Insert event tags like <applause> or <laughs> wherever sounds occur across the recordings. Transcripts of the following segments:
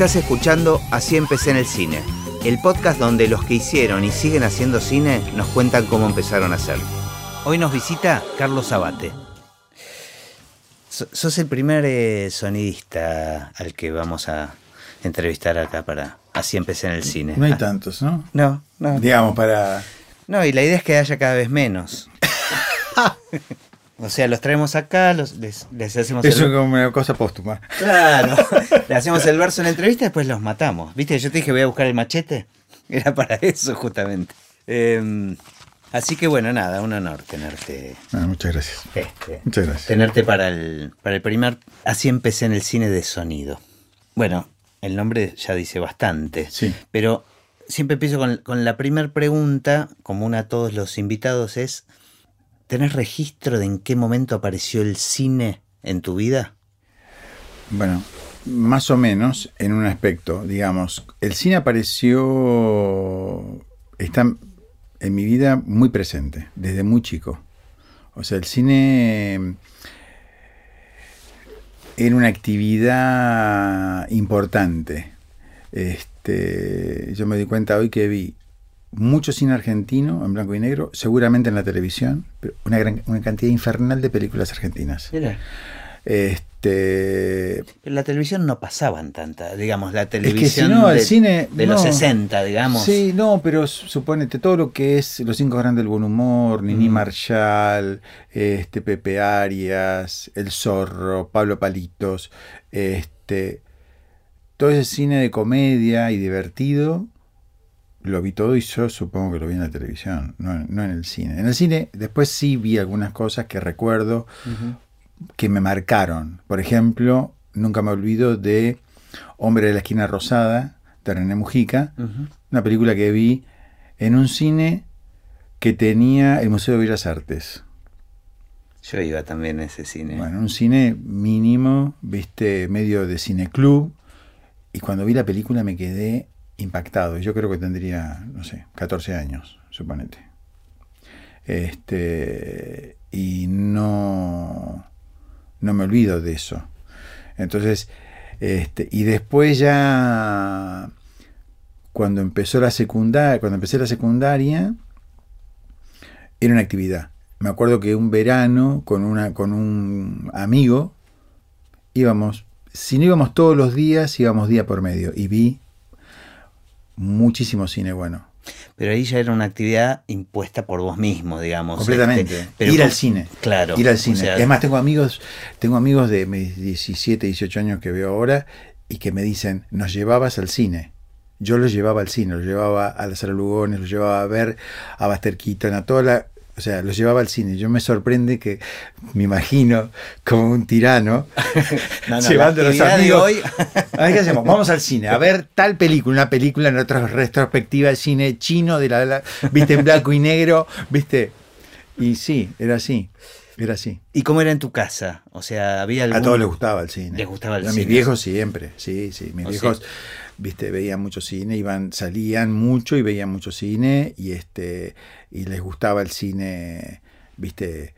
Estás escuchando Así empecé en el cine, el podcast donde los que hicieron y siguen haciendo cine nos cuentan cómo empezaron a hacerlo. Hoy nos visita Carlos Abate. So- Sos el primer eh, sonidista al que vamos a entrevistar acá para Así empecé en el cine. No hay Ah, tantos, ¿no? No, no. Digamos, para... No, y la idea es que haya cada vez menos. <laughs> o sea, los traemos acá, los, les, les hacemos Eso es el... como una cosa póstuma. Claro, <laughs> le hacemos el verso en la entrevista y después los matamos. ¿Viste? Yo te dije voy a buscar el machete. <laughs> Era para eso justamente. Eh, así que bueno, nada, un honor tenerte. Bueno, muchas gracias. Este, Muchas gracias. tenerte para el, para el primer... Así empecé en el cine de sonido. Bueno, el nombre ya dice bastante. Sí. Pero siempre empiezo con, con la primera pregunta, común a todos los invitados, es, ¿tenés registro de en qué momento apareció el cine en tu vida? Bueno, más o menos en un aspecto, digamos. El cine apareció... Está en mi vida muy presente, desde muy chico. O sea, el cine era una actividad importante. Este, yo me di cuenta hoy que vi mucho cine argentino en blanco y negro, seguramente en la televisión, pero una, gran, una cantidad infernal de películas argentinas. Mira. Este, En la televisión no pasaban tanta, digamos, la que si televisión no, el de, cine, de los no. 60, digamos. Sí, no, pero su- suponete todo lo que es Los Cinco Grandes del Buen Humor, Nini Mm. Marshall, este, Pepe Arias, El Zorro, Pablo Palitos, este, todo ese cine de comedia y divertido, lo vi todo y yo supongo que lo vi en la televisión, no, no en el cine. En el cine después sí vi algunas cosas que recuerdo que me marcaron. Por ejemplo, nunca me olvido de Hombre de la Esquina Rosada, de René Mujica, una película que vi en un cine que tenía el Museo de Bellas Artes. Yo iba también a ese cine. Bueno, un cine mínimo, viste, medio de cineclub. Y cuando vi la película me quedé impactado. Yo creo que tendría, no sé, 14 años, suponete. Este, y no, no me olvido de eso. Entonces, este, y después ya, cuando empezó la secundaria, cuando empecé la secundaria, era una actividad. Me acuerdo que un verano con, una, con un amigo íbamos, si no íbamos todos los días, íbamos día por medio. Y vi muchísimo cine bueno. Pero ahí ya era una actividad impuesta por vos mismo, digamos. Completamente. este, pero Ir al cine. Claro. Ir al o cine. sea, es más, tengo amigos, tengo amigos de mis 17, 18 años que veo ahora y que me dicen, nos llevabas al cine. Yo los llevaba al cine, los llevaba a la Sala Lugones, los llevaba a ver a Buster Keaton, a toda la... O sea, los llevaba al cine. Yo me sorprende que me imagino como un tirano <laughs> No, no, <laughs> llevando a los amigos. hoy- <laughs> qué hacemos. Vamos al cine a ver tal película, una película en otra retrospectiva de cine chino de la, la- viste en blanco y negro, viste. Y sí, era así, era así. ¿Y cómo era en tu casa? O sea, había algún... A todos les gustaba el cine. Les gustaba el a cine. mis viejos siempre, sí, sí. Mis ¿Oh, viejos, sí? viste, veían mucho cine, iban, salían mucho y veían mucho cine y este y les gustaba el cine, viste,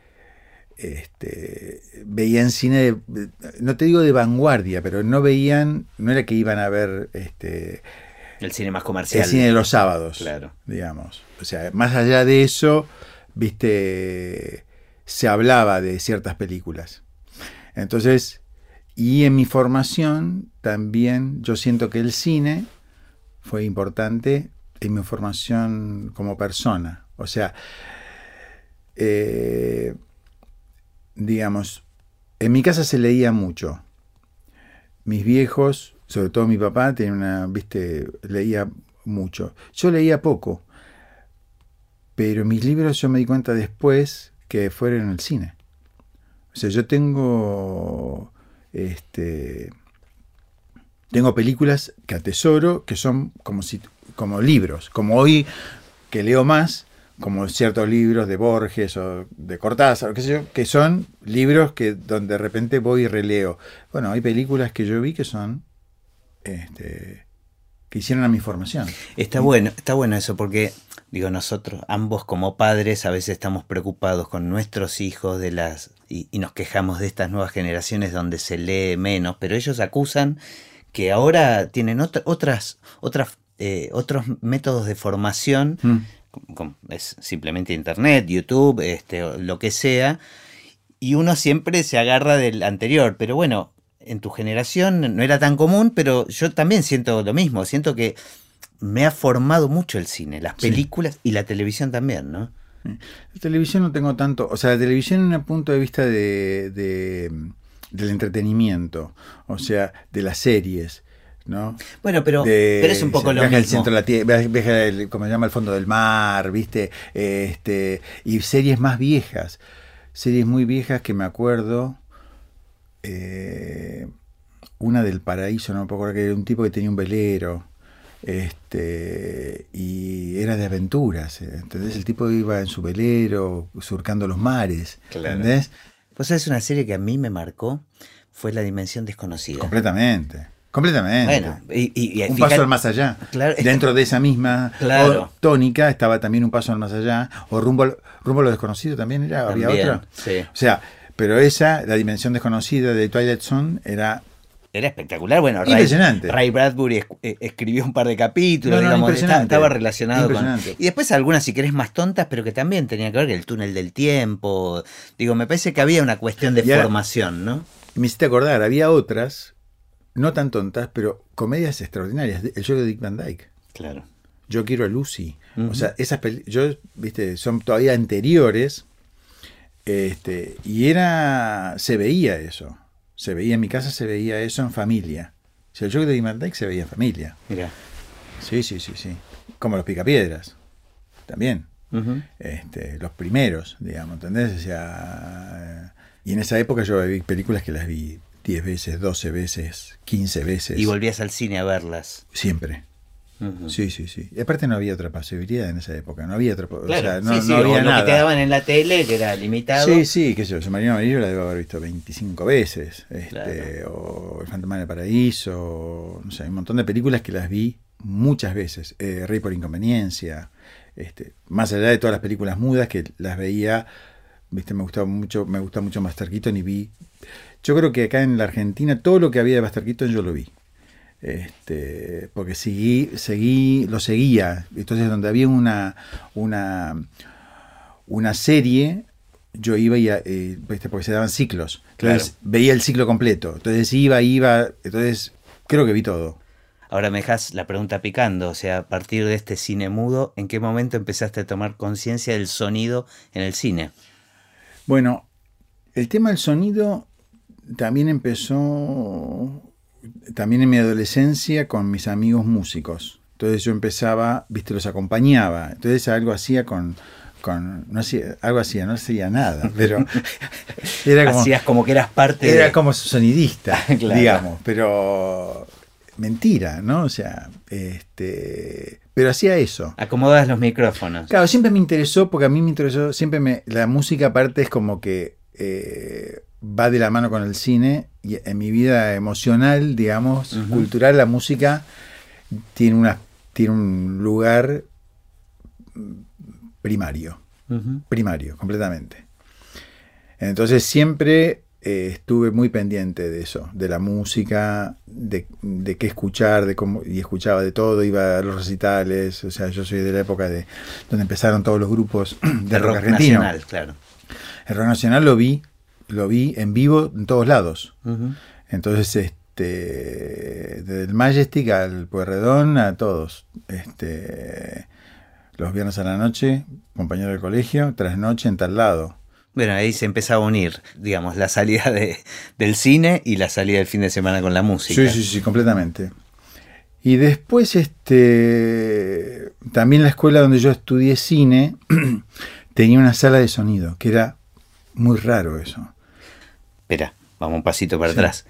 este veían cine de- no te digo de vanguardia, pero no veían, no era que iban a ver este El cine más comercial. el cine de los sábados, Claro. digamos. O sea, más allá de eso, viste, se hablaba de ciertas películas. Entonces, y en mi formación también yo siento que el cine fue importante en mi formación como persona. O sea, eh, digamos, en mi casa se leía mucho. Mis viejos, sobre todo mi papá, tenía una, viste, leía mucho. Yo leía poco, pero mis libros yo me di cuenta después que fueron en el cine. O sea, yo tengo, este, tengo películas que atesoro que son como si, como libros, como hoy que leo más, como ciertos libros de Borges o de Cortázar, o qué sé yo, que son libros que donde de repente voy y releo. Bueno, hay películas que yo vi que son este, que hicieron a mi formación. Está bueno, está bueno eso porque digo nosotros ambos como padres a veces estamos preocupados con nuestros hijos de las y, y nos quejamos de estas nuevas generaciones donde se lee menos, pero ellos acusan que ahora tienen otras, otras, eh, otros métodos de formación, mm. Es simplemente internet, YouTube, este, lo que sea, y uno siempre se agarra del anterior, pero bueno, en tu generación no era tan común, pero yo también siento lo mismo, siento que me ha formado mucho el cine, las películas y la televisión también, ¿no? La televisión no tengo tanto, o sea, la televisión en un punto de vista de, del entretenimiento, o sea, de las series. ¿No? Bueno, pero, pero es un poco lo mismo. El centro de la tierra, como se llama el fondo del mar, ¿viste? Este, y series más viejas, series muy viejas que me acuerdo, eh, una del paraíso, no me acuerdo que era un tipo que tenía un velero, este, y era de aventuras. Entonces el tipo iba en su velero, surcando los mares. ¿Entendés? Pues es una serie que a mí me marcó, fue La Dimensión Desconocida. Completamente. Completamente. Bueno, y, un paso al más allá. <laughs> Dentro de esa misma tónica estaba también un paso al más allá. O rumbo, rumbo a lo desconocido también era, había otra. O sea, pero esa, la dimensión desconocida de Twilight Zone, era era espectacular. Bueno, Ray, Bradbury eh, escribió un par de capítulos, digamos, estaba, relacionado con. Y después algunas, si querés, más tontas, pero que también tenían que ver con el túnel del tiempo. Digo, me parece que había una cuestión de formación, ¿no? Me hiciste acordar, había otras, no tan tontas, pero comedias extraordinarias. El show de Dick Van Dyke. Claro. Yo quiero a Lucy. O sea, esas yo, viste, son todavía anteriores. Este, y era. se veía eso. Se veía en mi casa, se veía eso en familia. O sea, el show de Dick Van Dyke se veía en familia. Mira. Sí, sí, sí, sí. Como los picapiedras. También. este, los primeros, digamos, ¿entendés? O sea, y en esa época yo vi películas que las vi 10 veces, 12 veces, 15 veces. Y volvías al cine a verlas. Siempre. Sí, sí, sí. Y aparte no había otra posibilidad en esa época, no había otra o sea, no, no había nada. Lo que te daban en la tele, que era limitado. Sí, sí, qué sé yo, Submarino Amarillo la debo haber visto 25 veces, este, o El Fantasma del Paraíso, no sé, hay un montón de películas que las vi muchas veces, eh, Rey por Inconveniencia, este, más allá de todas las películas mudas que las veía, viste, me gustaba mucho, me gusta mucho Master Keaton y vi, yo creo que acá en la Argentina todo lo que había de Master Keaton yo lo vi este, porque seguí, seguí, lo seguía. Entonces, donde había una, una, una serie, yo iba y, eh, porque se daban ciclos. Entonces, veía el ciclo completo. Entonces, iba, iba. Entonces, creo que vi todo. Ahora me dejas la pregunta picando, o sea, a partir de este cine mudo, ¿en qué momento empezaste a tomar conciencia del sonido en el cine? Bueno, el tema del sonido también empezó también en mi adolescencia con mis amigos músicos. Entonces yo empezaba, viste, los acompañaba. Entonces algo hacía con, con no hacía, algo hacía, no hacía nada, <laughs> pero era como, hacías como que eras parte era como sonidista, <laughs> digamos, pero mentira, ¿no? O sea, este, pero hacía eso. Acomodas los micrófonos. Claro, siempre me interesó porque a mí me interesó, siempre me la música aparte es como que eh, va de la mano con el cine y en mi vida emocional, digamos, cultural, la música tiene, una, tiene un lugar primario, primario, completamente. Entonces siempre eh, estuve muy pendiente de eso, de la música, de, qué escuchar, de cómo, y escuchaba de todo, iba a los recitales, o sea, yo soy de la época de donde empezaron todos los grupos <clears throat> de, rock, argentino. Nacional, claro. El rock nacional lo vi lo vi en vivo en todos lados. Entonces, este, desde el Majestic al Pueyrredón, a todos. Este, los viernes a la noche, compañero del colegio, tras noche en tal lado. Bueno, ahí se empezaba a unir, digamos, la salida de, del cine y la salida del fin de semana con la música. Sí, sí, sí, completamente. Y después, este, también la escuela donde yo estudié cine <clears throat> tenía una sala de sonido, que era muy raro eso. Espera, vamos un pasito para atrás.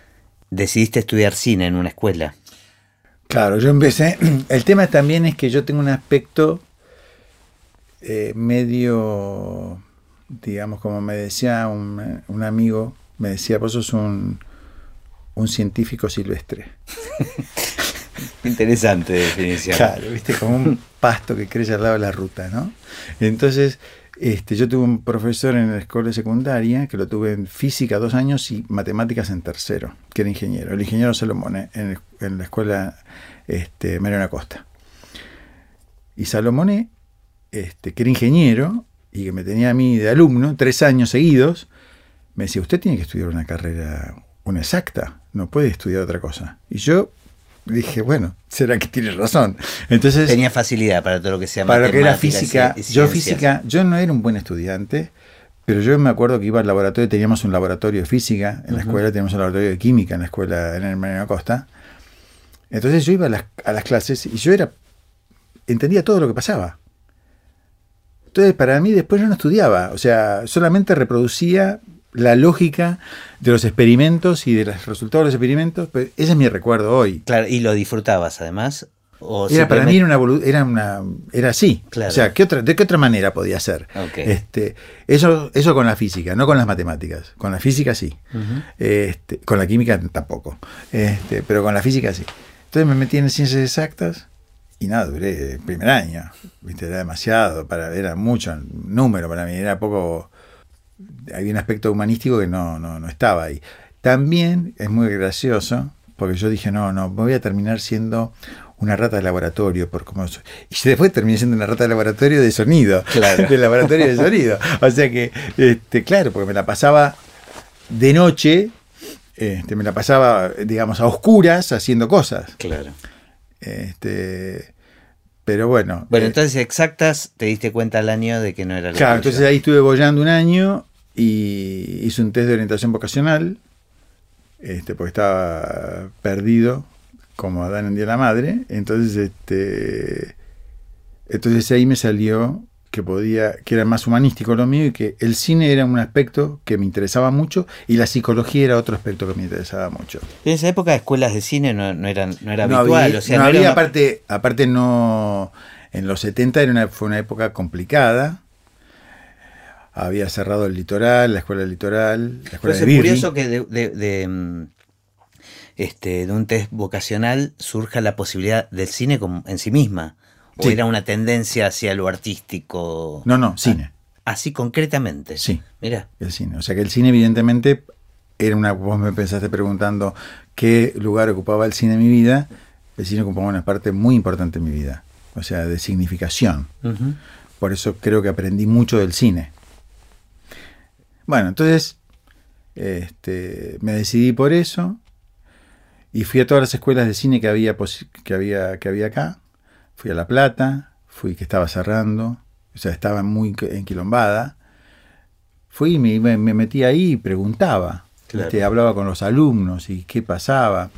Decidiste estudiar cine en una escuela. Claro, yo empecé. <clears throat> El tema también es que yo tengo un aspecto eh, medio, digamos, como me decía un, amigo, me decía, vos sos un, un científico silvestre. <laughs> Interesante <laughs> definición. Claro, viste, como un pasto que crece al lado de la ruta, ¿no? Entonces, Este, yo tuve un profesor en la escuela secundaria que lo tuve en física dos años y matemáticas en tercero, que era ingeniero, el ingeniero Salomone, en, en la escuela este, Mariana Costa. Y Salomone, este, que era ingeniero y que me tenía a mí de alumno, tres años seguidos, me decía, usted tiene que estudiar una carrera, una exacta, no puede estudiar otra cosa. Y yo dije, bueno, será que tiene razón. Entonces tenía facilidad para todo lo que sea para lo que era física. yo física, yo no era un buen estudiante, pero yo me acuerdo que iba al laboratorio, teníamos un laboratorio de física en la escuela, teníamos un laboratorio de química en la escuela en el Mariano Costa. Entonces yo iba a las, a las clases y yo era entendía todo lo que pasaba. Entonces, para mí después yo no estudiaba, o sea, solamente reproducía la lógica de los experimentos y de los resultados de los experimentos. Pues ese es mi recuerdo hoy. Claro, y lo disfrutabas además. ¿O era para mí era una era una era así. O sea, ¿qué otra, ¿de qué otra manera podía ser? Este, eso, eso con la física, no con las matemáticas. Con la física sí. este, con la química tampoco. Este, pero con la física sí. Entonces me metí en ciencias exactas y nada, duré el primer año. ¿viste? Era demasiado, para, era mucho número para mí, era poco había un aspecto humanístico que no, no, no estaba ahí. También es muy gracioso, porque yo dije, no, no, voy a terminar siendo una rata de laboratorio, por como y después terminé siendo una rata de laboratorio de sonido, claro. de laboratorio de sonido. O sea que, este, claro, porque me la pasaba de noche, este, me la pasaba, digamos, a oscuras haciendo cosas. Claro. Este, pero bueno. Bueno, eh, entonces exactas, te diste cuenta al año de que no era la Claro, entonces ahí estuve bollando un año y hice un test de orientación vocacional, este, porque estaba perdido, como Adán en Día la Madre. Entonces, este, entonces ahí me salió que podía, que era más humanístico lo mío y que el cine era un aspecto que me interesaba mucho y la psicología era otro aspecto que me interesaba mucho. En esa época escuelas de cine no, eran no era habitual, había, o sea, no, había aparte, aparte no en los 70 era una, fue una época complicada. Había cerrado el litoral, la escuela del litoral, la escuela de Es curioso que de, de, mm, este, de un test vocacional surja la posibilidad del cine como en sí misma. ¿O era una tendencia hacia lo artístico? No, no, cine. Así concretamente. Sí. Mira. El cine. O sea que el cine, evidentemente, era una. Vos me pensaste preguntando qué lugar ocupaba el cine en mi vida. El cine ocupaba una parte muy importante en mi vida. O sea, de significación. Por eso creo que aprendí mucho del cine. Bueno, entonces este, me decidí por eso y fui a todas las escuelas de cine que había, que había, que había acá Fui a La Plata, fui que estaba cerrando, o sea, estaba muy enquilombada. Fui y me, metí ahí y preguntaba. Este, hablaba con los alumnos y qué pasaba.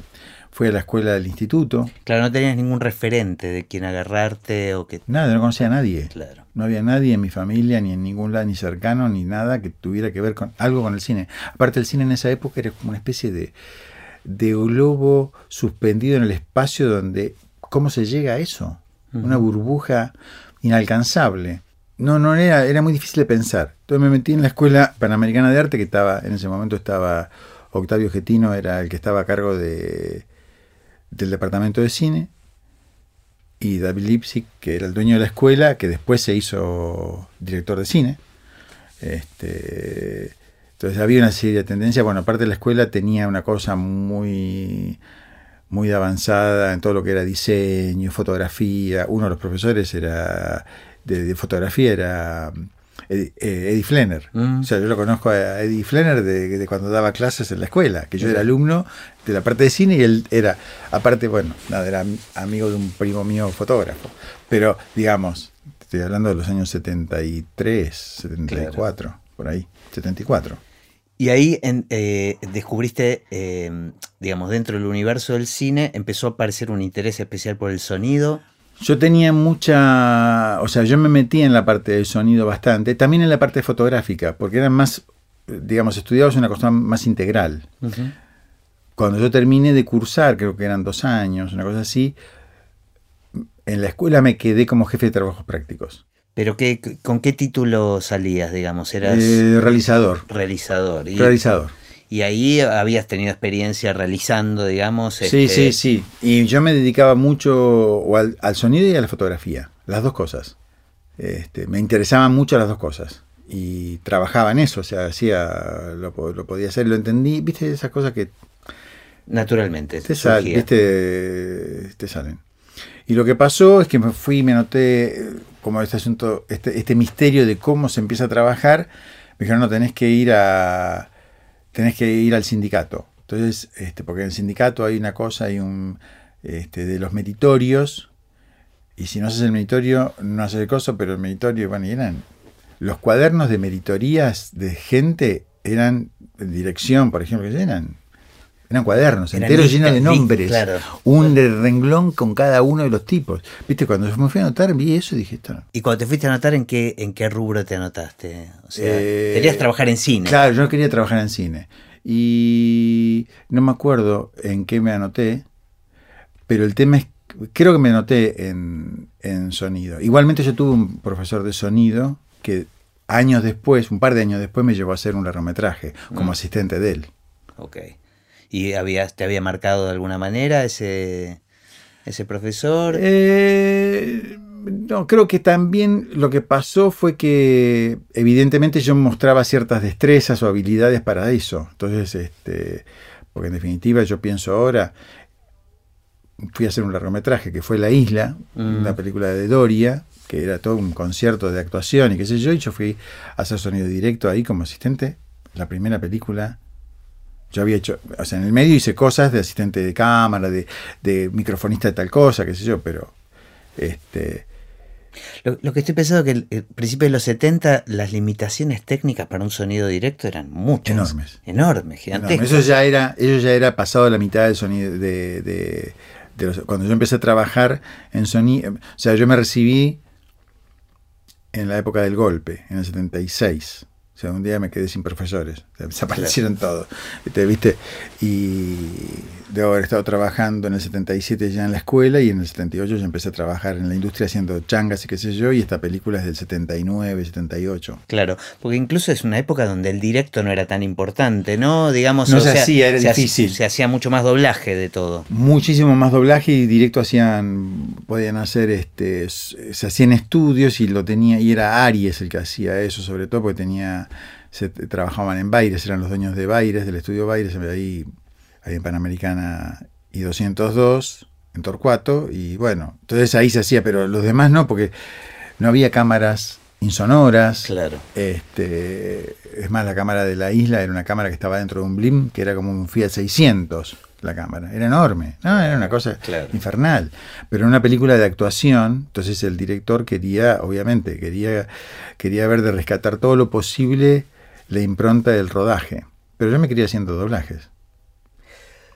Fui a la escuela del instituto. Claro, no tenías ningún referente de quien agarrarte o que... Nada, no conocía a nadie. Claro. No había nadie en mi familia, ni en ningún lado, ni cercano, ni nada que tuviera que ver con algo con el cine. Aparte, el cine en esa época era como una especie de, de globo suspendido en el espacio donde... ¿Cómo se llega a eso? Una burbuja inalcanzable. No, no era, era muy difícil de pensar. Entonces me metí en la Escuela Panamericana de Arte, que estaba, en ese momento estaba Octavio Getino, era el que estaba a cargo de, del departamento de cine, y David Lipsic, que era el dueño de la escuela, que después se hizo director de cine. Este, entonces había una serie de tendencias. Bueno, aparte de la escuela tenía una cosa muy muy avanzada en todo lo que era diseño, fotografía. Uno de los profesores era de, fotografía era eh, Eddie, Flenner. Mm. O sea, yo lo conozco a Eddie Flenner de, cuando daba clases en la escuela, que yo era alumno de la parte de cine y él era, aparte, bueno, nada, era amigo de un primo mío fotógrafo. Pero, digamos, estoy hablando de los años 73, 74, por ahí, 74. Y ahí eh, descubriste, eh, digamos, dentro del universo del cine, empezó a aparecer un interés especial por el sonido. Yo tenía mucha, o sea, yo me metí en la parte del sonido bastante, también en la parte fotográfica, porque eran más, digamos, estudiados una cosa más integral. Cuando yo terminé de cursar, creo que eran dos años, una cosa así, en la escuela me quedé como jefe de trabajos prácticos. ¿Pero qué, con qué título salías, digamos? Eras eh, realizador. Realizador. Y, realizador. Y ahí habías tenido experiencia realizando, digamos. Sí, sí, este, sí. Y yo me dedicaba mucho al, sonido y a la fotografía, las dos cosas. Este, me interesaban mucho las dos cosas. Y trabajaba en eso, o sea, hacía, lo, lo podía hacer, lo entendí, viste esas cosas que Naturalmente. te, sal- viste, te salen. Y lo que pasó es que me fui y me anoté eh, como este asunto, este, este misterio de cómo se empieza a trabajar. Me dijeron, no, tenés que ir a. tenés que ir al sindicato. Entonces, este, porque en el sindicato hay una cosa, hay un este, de los meritorios. Y si no haces el meritorio, no haces el coso, pero el meritorio, bueno, y eran. Los cuadernos de meritorías de gente eran dirección, por ejemplo, que eran. Eran cuadernos Eran enteros listas, llenos de nombres. claro. Un renglón con cada uno de los tipos. Viste, cuando me fui a anotar, vi eso y dije, esto. ¿Y cuando te fuiste a anotar, en qué, en qué rubro te anotaste? O sea, Eh, querías trabajar en cine. Claro, yo quería trabajar en cine. Y no me acuerdo en qué me anoté, pero el tema es, creo que me anoté en, en sonido. Igualmente yo tuve un profesor de sonido que años después, un par de años después, me llevó a hacer un largometraje como Mm. asistente de él. Ok. ¿Y habías, te había marcado de alguna manera ese, ese profesor? Eh, no, creo que también lo que pasó fue que evidentemente yo mostraba ciertas destrezas o habilidades para eso. Entonces, este, porque en definitiva yo pienso ahora, fui a hacer un largometraje que fue La Isla, Mm. una película de Doria, que era todo un concierto de actuación y qué sé yo, y yo fui a hacer sonido directo ahí como asistente. La primera película yo había hecho, o sea, en el medio hice cosas de asistente de cámara, de, de microfonista de tal cosa, qué sé yo, pero este Lo, lo que estoy pensando es que al principio de los 70 las limitaciones técnicas para un sonido directo eran muchas. Enormes. Enormes, no, gigantescas. eso ya era, eso ya era pasado la mitad del sonido de, de- de los- cuando yo empecé a trabajar en sonido, o sea, yo me recibí en la época del golpe, en el 76. O sea, un día me quedé sin profesores, <laughs> desaparecieron todos, ¿viste? ¿viste? Y debo haber estado trabajando en el 77 ya en la escuela y en el 78 ya empecé a trabajar en la industria haciendo changas y qué sé yo, y esta película es del 79, 78. Claro, porque incluso es una época donde el directo no era tan importante, ¿no? Digamos, No o se sea, hacía, era se difícil. se hacía mucho más doblaje de todo. muchísimo más doblaje y directo hacían podían hacer este se hacían estudios y lo tenía y era Aries el que hacía eso sobre todo porque tenía se trabajaban en Baires eran los dueños de Baires del estudio Baires ahí ahí en Panamericana y 202 en Torcuato y bueno entonces ahí se hacía pero los demás no porque no había cámaras insonoras Claro. este, es más, la cámara de la isla era una cámara que estaba dentro de un blim, que era como un Fiat 600, la cámara. Era enorme, ¿no? Era una cosa Claro. infernal. Pero en una película de actuación, entonces el director quería, obviamente, quería, quería ver de rescatar todo lo posible la impronta del rodaje. Pero yo me quería haciendo doblajes.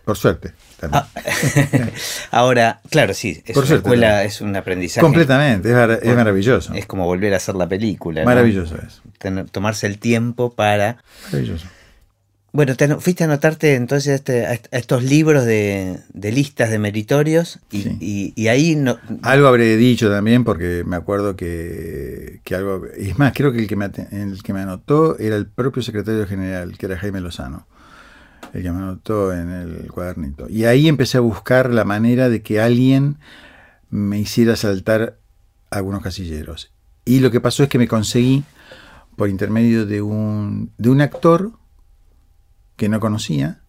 Por suerte. también. Ah, <laughs> Ahora, claro, sí, es Por una suerte, escuela, también. es un aprendizaje. Completamente, es, mar- es maravilloso. Es como volver a hacer la película. ¿no? Maravilloso es. Tener- tomarse el tiempo para... Maravilloso. Bueno, te fuiste a anotarte entonces a, este- a est- a estos libros de, de listas de meritorios y, Sí. y- y ahí no... Algo habré dicho también porque me acuerdo que, que algo... Es más, creo que el que, me, el que me anotó era el propio secretario general, que era Jaime Lozano, el que me anotó en el cuadernito. Y ahí empecé a buscar la manera de que alguien me hiciera saltar algunos casilleros. Y lo que pasó es que me conseguí, por intermedio de un, de un actor que no conocía,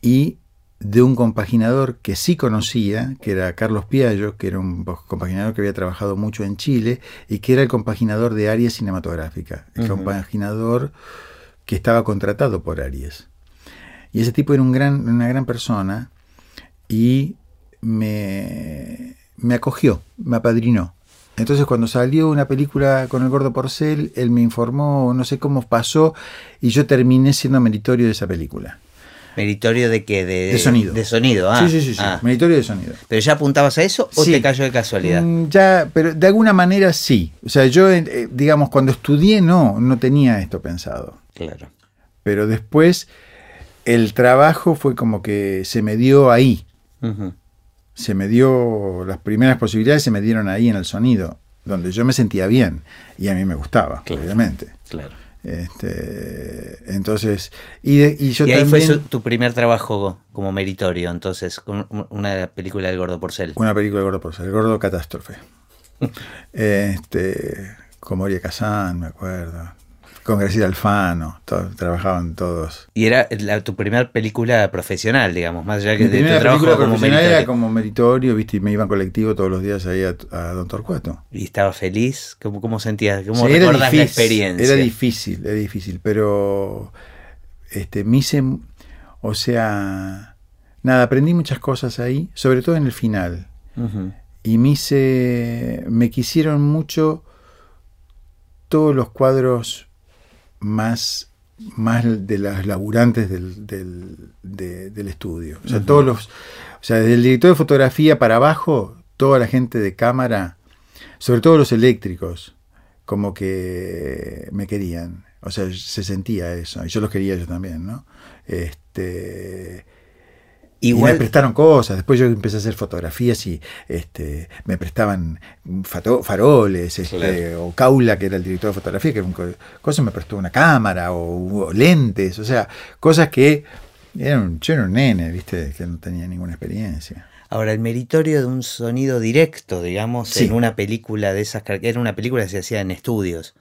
y de un compaginador que sí conocía, que era Carlos Piallo, que era un compaginador que había trabajado mucho en Chile y que era el compaginador de Aries Cinematográfica, el compaginador que estaba contratado por Aries. Y ese tipo era un gran, una gran persona y me, me acogió, me apadrinó. Entonces cuando salió una película con el gordo Porcel, él me informó, no sé cómo pasó, y yo terminé siendo meritorio de esa película. ¿Meritorio de qué? De, De sonido. De sonido, ah. sí, sí, sí, sí, ah. meritorio de sonido. ¿Pero ya apuntabas a eso o Sí. te cayó de casualidad? Mm, Ya, pero de alguna manera sí. O sea, yo, eh, digamos, cuando estudié no, no tenía esto pensado. Claro. Pero después el trabajo fue como que se me dio ahí. Se me dio, las primeras posibilidades se me dieron ahí en el sonido, donde yo me sentía bien y a mí me gustaba, Claro. obviamente. Claro. Este, entonces, y, de- y yo y ahí también, fue su- tu primer trabajo como meritorio, entonces, con un- una película del Gordo Porcel. una película de Gordo Porcel, el Gordo Catástrofe. <laughs> este, con Moria Kazan, me acuerdo. Con Graciela Alfano, trabajaban todos. Y era tu primera película profesional, digamos, más allá que Mi de tu trabajo película como profesional era meritorio. como meritorio, viste, y me iba en colectivo todos los días ahí a, a Don Torcuato. ¿Y estaba feliz? ¿Cómo, cómo sentías? ¿Cómo Sí, era recordás la experiencia? Era difícil, era difícil, pero este, me hice, o sea, nada, aprendí muchas cosas ahí, sobre todo en el final. Y me hice, me quisieron mucho todos los cuadros más, más de las laburantes del, del, de- del estudio. O sea, todos los, o sea, desde el director de fotografía para abajo, toda la gente de cámara, sobre todo los eléctricos, como que me querían. O sea, se sentía eso. Y yo los quería yo también, ¿no? Este, y me prestaron cosas. Después yo empecé a hacer fotografías y este, me prestaban fato- faroles, este, o Caula, que era el director de fotografía, que era un co- cosa me prestó una cámara, o, o lentes, o sea, cosas que eran, yo era un nene, viste, que no tenía ninguna experiencia. ahora el meritorio de un sonido directo, digamos, Sí. en una película de esas, car- era una película que se hacía en estudios.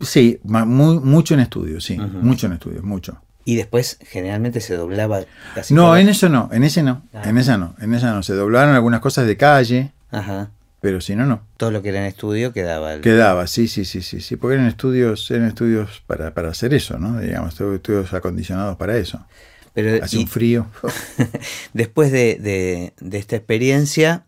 Sí, muy, mucho en estudios, sí, mucho en estudios, mucho. Y después generalmente se doblaba casi No, en eso no, en ese no, Ah. en esa no, en esa no. Se doblaron algunas cosas de calle, Ajá. pero si no, no. Todo lo que era en estudio quedaba. el- Quedaba, sí, sí, sí, sí, sí, porque eran estudios, eran estudios para, para hacer eso, ¿no? Digamos, estudios acondicionados para eso. Pero Hace y un frío. <laughs> después de, de- de esta experiencia,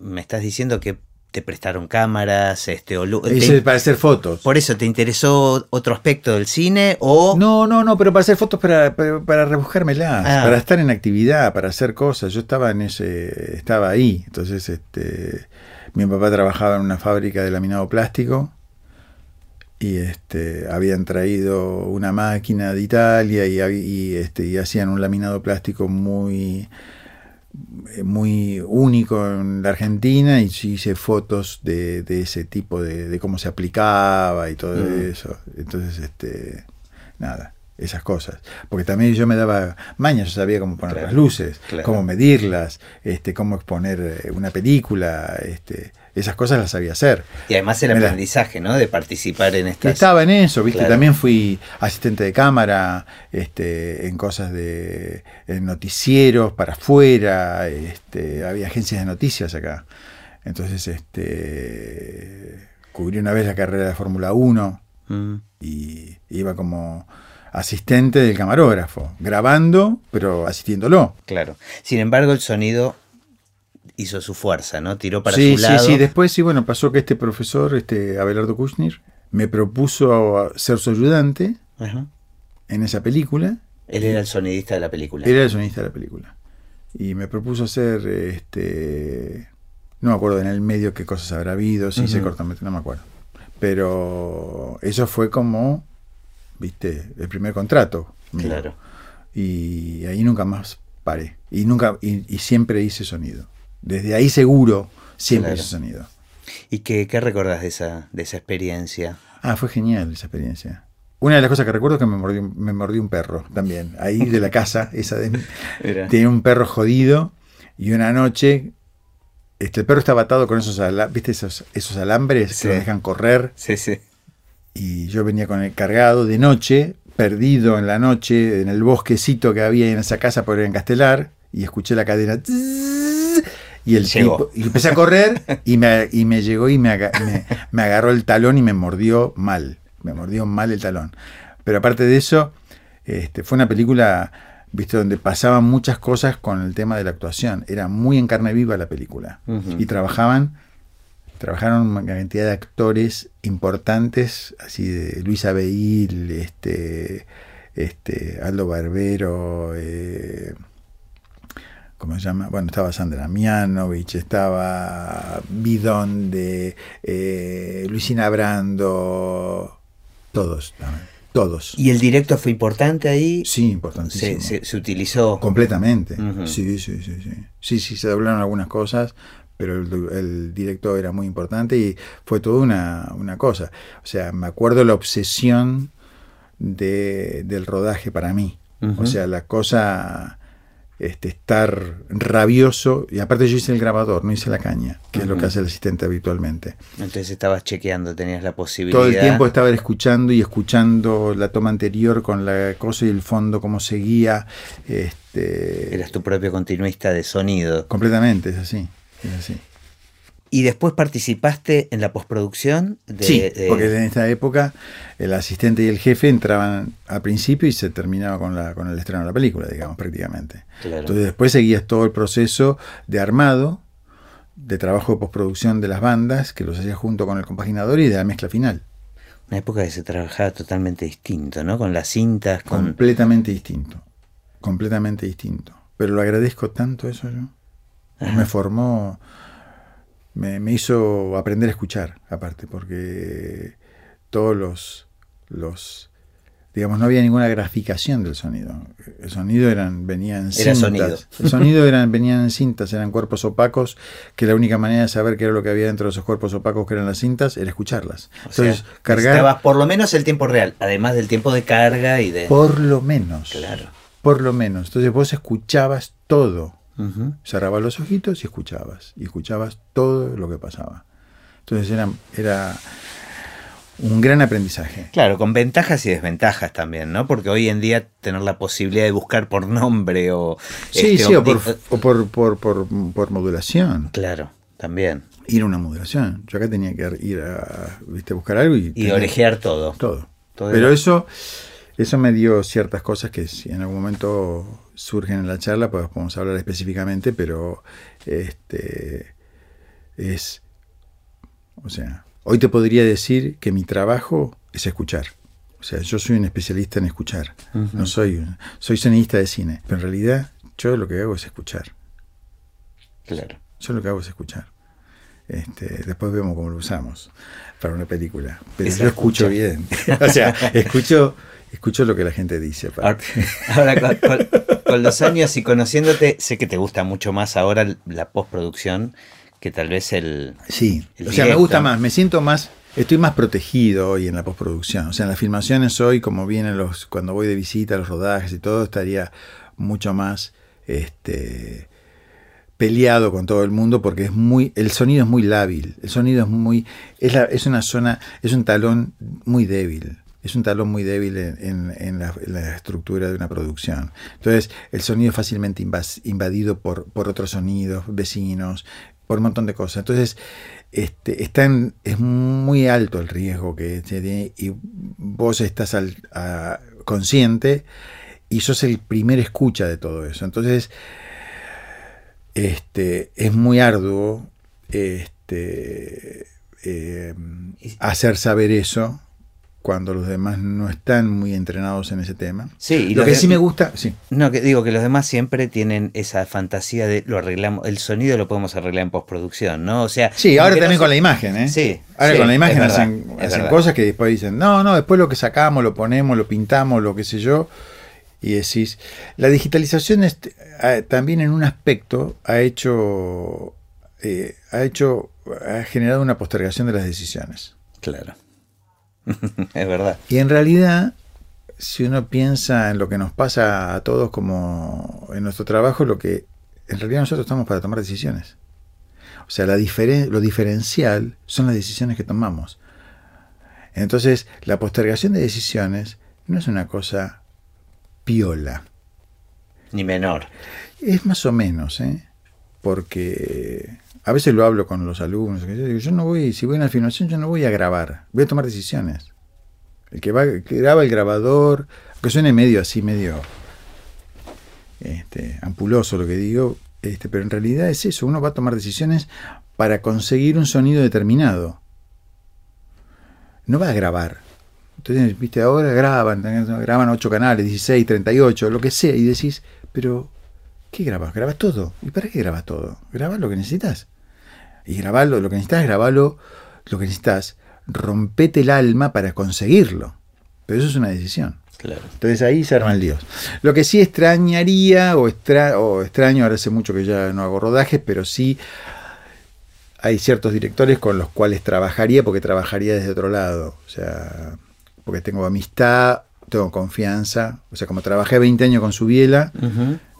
me estás diciendo que te prestaron cámaras, este, o te- para hacer fotos. por eso, ¿te interesó otro aspecto del cine o No, no, no, pero para hacer fotos para, para, para rebuscármelas, Ah. para estar en actividad, para hacer cosas. Yo estaba en ese, estaba ahí. Entonces, este, mi papá trabajaba en una fábrica de laminado plástico y este, habían traído una máquina de Italia y, este, y hacían un laminado plástico muy muy único en la Argentina y hice fotos de, de ese tipo de, de cómo se aplicaba y todo Mm. eso. Entonces, este, nada, esas cosas. Porque también yo me daba maña, yo sabía cómo poner Claro, las luces, claro. cómo medirlas, este, cómo exponer eh, una película, este, esas cosas las sabía hacer. y además el Me la- aprendizaje, ¿no? De participar en estas estaba en eso, ¿viste? Claro. También fui asistente de cámara, este, en cosas de en noticieros para afuera, este, había agencias de noticias acá. Entonces, este, cubrí una vez la carrera de Fórmula 1 Mm, y iba como asistente del camarógrafo, grabando, pero asistiéndolo. claro. Sin embargo, el sonido hizo su fuerza, ¿no? Tiró para sí, su lado. sí, sí. Después sí, bueno, pasó que este profesor, este Abelardo Kushner, me propuso ser su ayudante Ajá. en esa película. Él era el sonidista de la película. Era el sonista de la película. Y me propuso hacer, este, no me acuerdo en el medio qué cosas habrá habido, si hice Ujú. cortometraje, no me acuerdo. Pero eso fue como, viste, el primer contrato. mío. Claro. Y ahí nunca más paré. Y nunca, y, y siempre hice sonido. Desde ahí seguro, siempre Claro. hice sonido. ¿Y qué, qué recordás de esa, de esa experiencia? Ah, fue genial esa experiencia. Una de las cosas que recuerdo es que me mordió, me mordió un perro también. Ahí de la casa, <laughs> esa de tenía un perro jodido y una noche este, el perro estaba atado con esos, ala- ¿viste esos, esos alambres Sí. que lo dejan correr Sí, sí. Y yo venía con el cargado de noche, perdido en la noche, en el bosquecito que había en esa casa por en Castelar y escuché la cadena y el Llegó. tipo, y empecé a correr y me, y me llegó y me, aga- me- me agarró el talón y me mordió mal, me mordió mal el talón. Pero aparte de eso, este, fue una película, viste, donde pasaban muchas cosas con el tema de la actuación. Era muy en carne viva la película. Y trabajaban, trabajaron una cantidad de actores importantes, así de Luisa Beil, este, este, Aldo Barbero, eh, ¿cómo se llama? Bueno, estaba Sandra Mianovich, estaba Bidón de eh, Luisina Brando, todos, todos. ¿Y el directo fue importante ahí? Sí, importantísimo. se- se utilizó. Completamente. Sí, sí, sí, sí. Sí, sí, se doblaron algunas cosas, pero el, el director era muy importante y fue toda una, una cosa. O sea, me acuerdo la obsesión de, del rodaje para mí. O sea, la cosa este, estar rabioso. Y aparte yo hice el grabador, no hice la caña, que es lo que hace el asistente habitualmente. Entonces estabas chequeando, tenías la posibilidad. Todo el tiempo estaba escuchando y escuchando la toma anterior con la cosa y el fondo, cómo seguía. Este, Eras tu propio continuista de sonido. Completamente, es así. Es así. Y después participaste en la postproducción de. sí, de- porque en esta época el asistente y el jefe entraban al principio y se terminaba con, la, con el estreno de la película, digamos, prácticamente. Claro. Entonces después seguías todo el proceso de armado, de trabajo de postproducción de las bandas, que los hacías junto con el compaginador y de la mezcla final. Una época que se trabajaba totalmente distinto, ¿no? Con las cintas, con. Completamente distinto. Completamente distinto. Pero lo agradezco tanto eso yo. Ajá. Me formó, me, me hizo aprender a escuchar, aparte, porque todos los, los, digamos, no había ninguna graficación del sonido. El sonido eran, venían en Era cintas. sonido. El sonido eran, venían en cintas, eran cuerpos opacos, que la única manera de saber qué era lo que había dentro de esos cuerpos opacos que eran las cintas era escucharlas. O sea, Entonces, cargar necesitabas por lo menos el tiempo real, además del tiempo de carga y de. por lo menos. Claro. Por lo menos. Entonces vos escuchabas todo. Ujú. Cerrabas los ojitos y escuchabas. Y escuchabas todo lo que pasaba. Entonces era, era un gran aprendizaje. Claro, con ventajas y desventajas también, ¿no? Porque hoy en día tener la posibilidad de buscar por nombre o. Sí, este, sí, o por, o por, por, por, por modulación. Claro, también. Ir a una modulación. Yo acá tenía que ir a, ¿viste, buscar algo y, Y orejear todo. todo. Todo Pero eso, eso me dio ciertas cosas que si en algún momento surgen en la charla, pues podemos hablar específicamente, pero este es, o sea, hoy te podría decir que mi trabajo es escuchar. O sea, yo soy un especialista en escuchar. No soy, un- soy sonidista de cine, pero en realidad yo lo que hago es escuchar. Claro. Yo lo que hago es escuchar. Este, después vemos cómo lo usamos para una película. Pero Esa yo escucho escucha. bien. <laughs> o sea, escucho, escucho lo que la gente dice. Ahora, aparte. ahora con, con- con los años y conociéndote, sé que te gusta mucho más ahora la postproducción que tal vez el. Sí, El o sea, me gusta más, me siento más, estoy más protegido hoy en la postproducción. O sea, en las filmaciones hoy, como vienen los, cuando voy de visita, los rodajes y todo, estaría mucho más este peleado con todo el mundo porque es muy el sonido es muy lábil el sonido es muy es, la- es una zona es un talón muy débil es un talón muy débil en, la, estructura de una producción. Entonces el sonido es fácilmente invadido por, otros sonidos vecinos por un montón de cosas. Entonces este, están, es muy alto el riesgo que tiene y vos estás consciente y sos el primer escucha de todo eso. Entonces este, es muy arduo este, eh, hacer saber eso cuando los demás no están muy entrenados en ese tema. Sí, y Lo que de- sí me gusta, sí, No, que digo que los demás siempre tienen esa fantasía de lo arreglamos, el sonido lo podemos arreglar en postproducción, ¿no? O sea. sí, ahora no también con la imagen, ¿eh? Sí, Ahora sí, con la imagen verdad, hacen, cosas que después dicen, no, no, después lo que sacamos, lo ponemos, lo pintamos, lo que sé yo. Y decís, la digitalización ah, también en un aspecto ha hecho, eh, ha hecho, ha generado una postergación de las decisiones. Claro. <laughs> es verdad. Y en realidad, si uno piensa en lo que nos pasa a todos como en nuestro trabajo, lo que en realidad nosotros estamos para tomar decisiones. O sea, la diferen- lo diferencial son las decisiones que tomamos. Entonces, la postergación de decisiones no es una cosa piola. Ni menor. Es más o menos, ¿eh? Porque a veces lo hablo con los alumnos. Yo yo no voy, si voy a una filmación, yo no voy a grabar, voy a tomar decisiones. El que, va, que graba el grabador, que suene medio así, medio este, ampuloso lo que digo, este, pero en realidad es eso, uno va a tomar decisiones para conseguir un sonido determinado. No va a grabar. Entonces, viste, ahora graban, graban 8 canales, 16, 38, lo que sea, y decís, pero ¿qué grabas? ¿Grabas todo? ¿Y para qué grabas todo? Grabas lo que necesitas. Y grabarlo, lo que necesitas, grabarlo, lo que necesitas, rompete el alma para conseguirlo. Pero eso es una decisión. Claro. Entonces ahí se arman líos. Lo que sí extrañaría, o, extra, o extraño, ahora hace mucho que ya no hago rodajes, pero sí hay ciertos directores con los cuales trabajaría, porque trabajaría desde otro lado. O sea, porque tengo amistad tengo confianza. O sea, como trabajé 20 años con Subiela,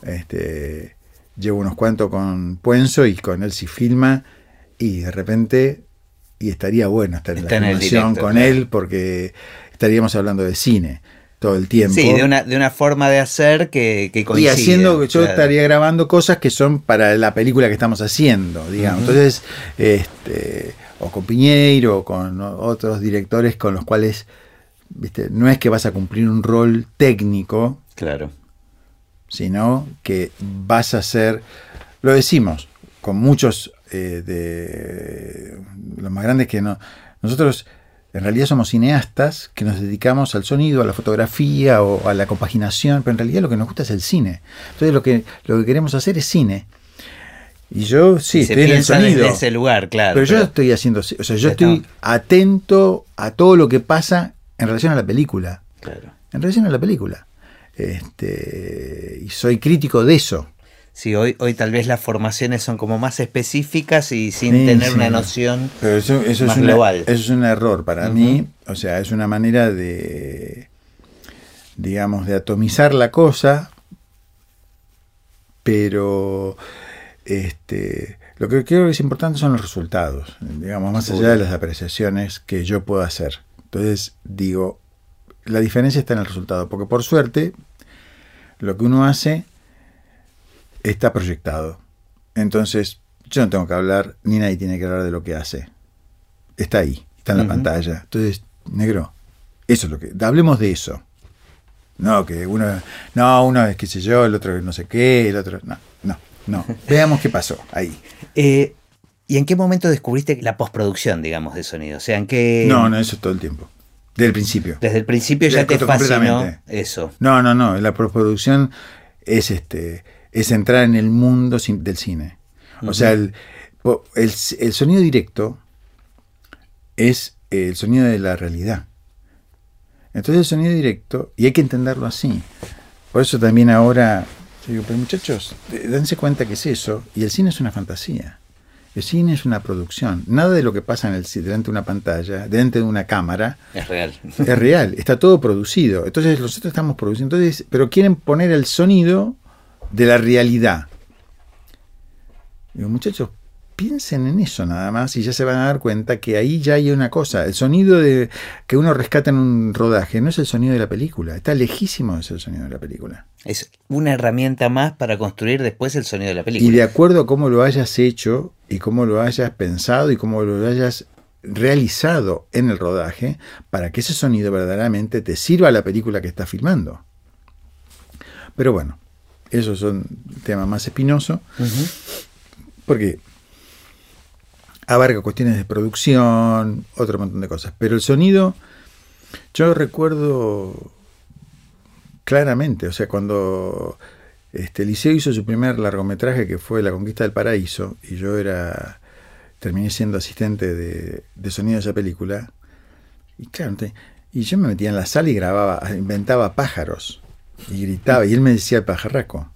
este, llevo unos cuantos con Puenzo y con él si filma y de repente y estaría bueno estar en Está la filmación con claro. él porque estaríamos hablando de cine todo el tiempo. Sí, de una, de una forma de hacer que, que y coincide. haciendo, yo claro. estaría grabando cosas que son para la película que estamos haciendo, digamos. Entonces, este, o con Piñeiro, o con otros directores con los cuales, viste, no es que vas a cumplir un rol técnico, Claro. sino que vas a ser, lo decimos, con muchos eh, de los más grandes que no, nosotros en realidad somos cineastas que nos dedicamos al sonido, a la fotografía o a la compaginación, pero en realidad lo que nos gusta es el cine. Entonces lo que, lo que queremos hacer es cine. Y yo sí, Y estoy en el sonido. desde ese lugar, claro. pero yo estoy haciendo, o sea, yo estoy atento a todo lo que pasa en relación a la película Claro. en relación a la película. Este, y soy crítico de eso. Sí, hoy, hoy tal vez las formaciones son como más específicas y sin Sí, tener sí. una noción. Pero eso, eso Más es, una- global. eso es un error para Ujú. mí. O sea, es una manera de, digamos, de atomizar la cosa. Pero este, lo que creo que es importante son los resultados. Digamos, más allá de las apreciaciones que yo puedo hacer. Entonces, digo, la diferencia está en el resultado. Porque por suerte, lo que uno hace está proyectado. Entonces, yo no tengo que hablar, ni nadie tiene que hablar de lo que hace. Está ahí, está en la pantalla. Entonces, negro, eso es lo que. Hablemos de eso. No, que uno. No, uno es qué sé yo, el otro no sé qué, el otro. No, no, no. <laughs> Veamos qué pasó ahí. Eh, ¿Y en qué momento descubriste la postproducción, digamos, de sonido? O sea, ¿en qué. No, no, eso todo el tiempo. Desde el principio. Desde el principio ya te fascinó completamente. eso. No, no, no. La postproducción es este es entrar en el mundo del cine. O sea, el, el, el sonido directo es el sonido de la realidad. Entonces el sonido directo, y hay que entenderlo así. Por eso también ahora, yo digo, pero muchachos, dense cuenta que es eso, y el cine es una fantasía. El cine es una producción. Nada de lo que pasa en el, delante de una pantalla, delante de una cámara, Es real. es real, está todo producido. Entonces nosotros estamos produciendo, entonces, pero quieren poner el sonido de la realidad. Digo, muchachos, piensen en eso nada más y ya se van a dar cuenta que ahí ya hay una cosa. El sonido de que uno rescata en un rodaje no es el sonido de la película, está lejísimo de ser el sonido de la película. Es una herramienta más para construir después el sonido de la película. Y de acuerdo a cómo lo hayas hecho y cómo lo hayas pensado y cómo lo hayas realizado en el rodaje para que ese sonido verdaderamente te sirva a la película que estás filmando. Pero bueno, esos son temas más espinosos Ujú. porque abarca cuestiones de producción, otro montón de cosas. Pero el sonido, yo recuerdo claramente, o sea, cuando este, Liceo hizo su primer largometraje que fue La Conquista del Paraíso, y yo era, terminé siendo asistente de, de sonido de esa película, y claro, y yo me metía en la sala y grababa, inventaba pájaros, y gritaba, y él me decía el pajarraco.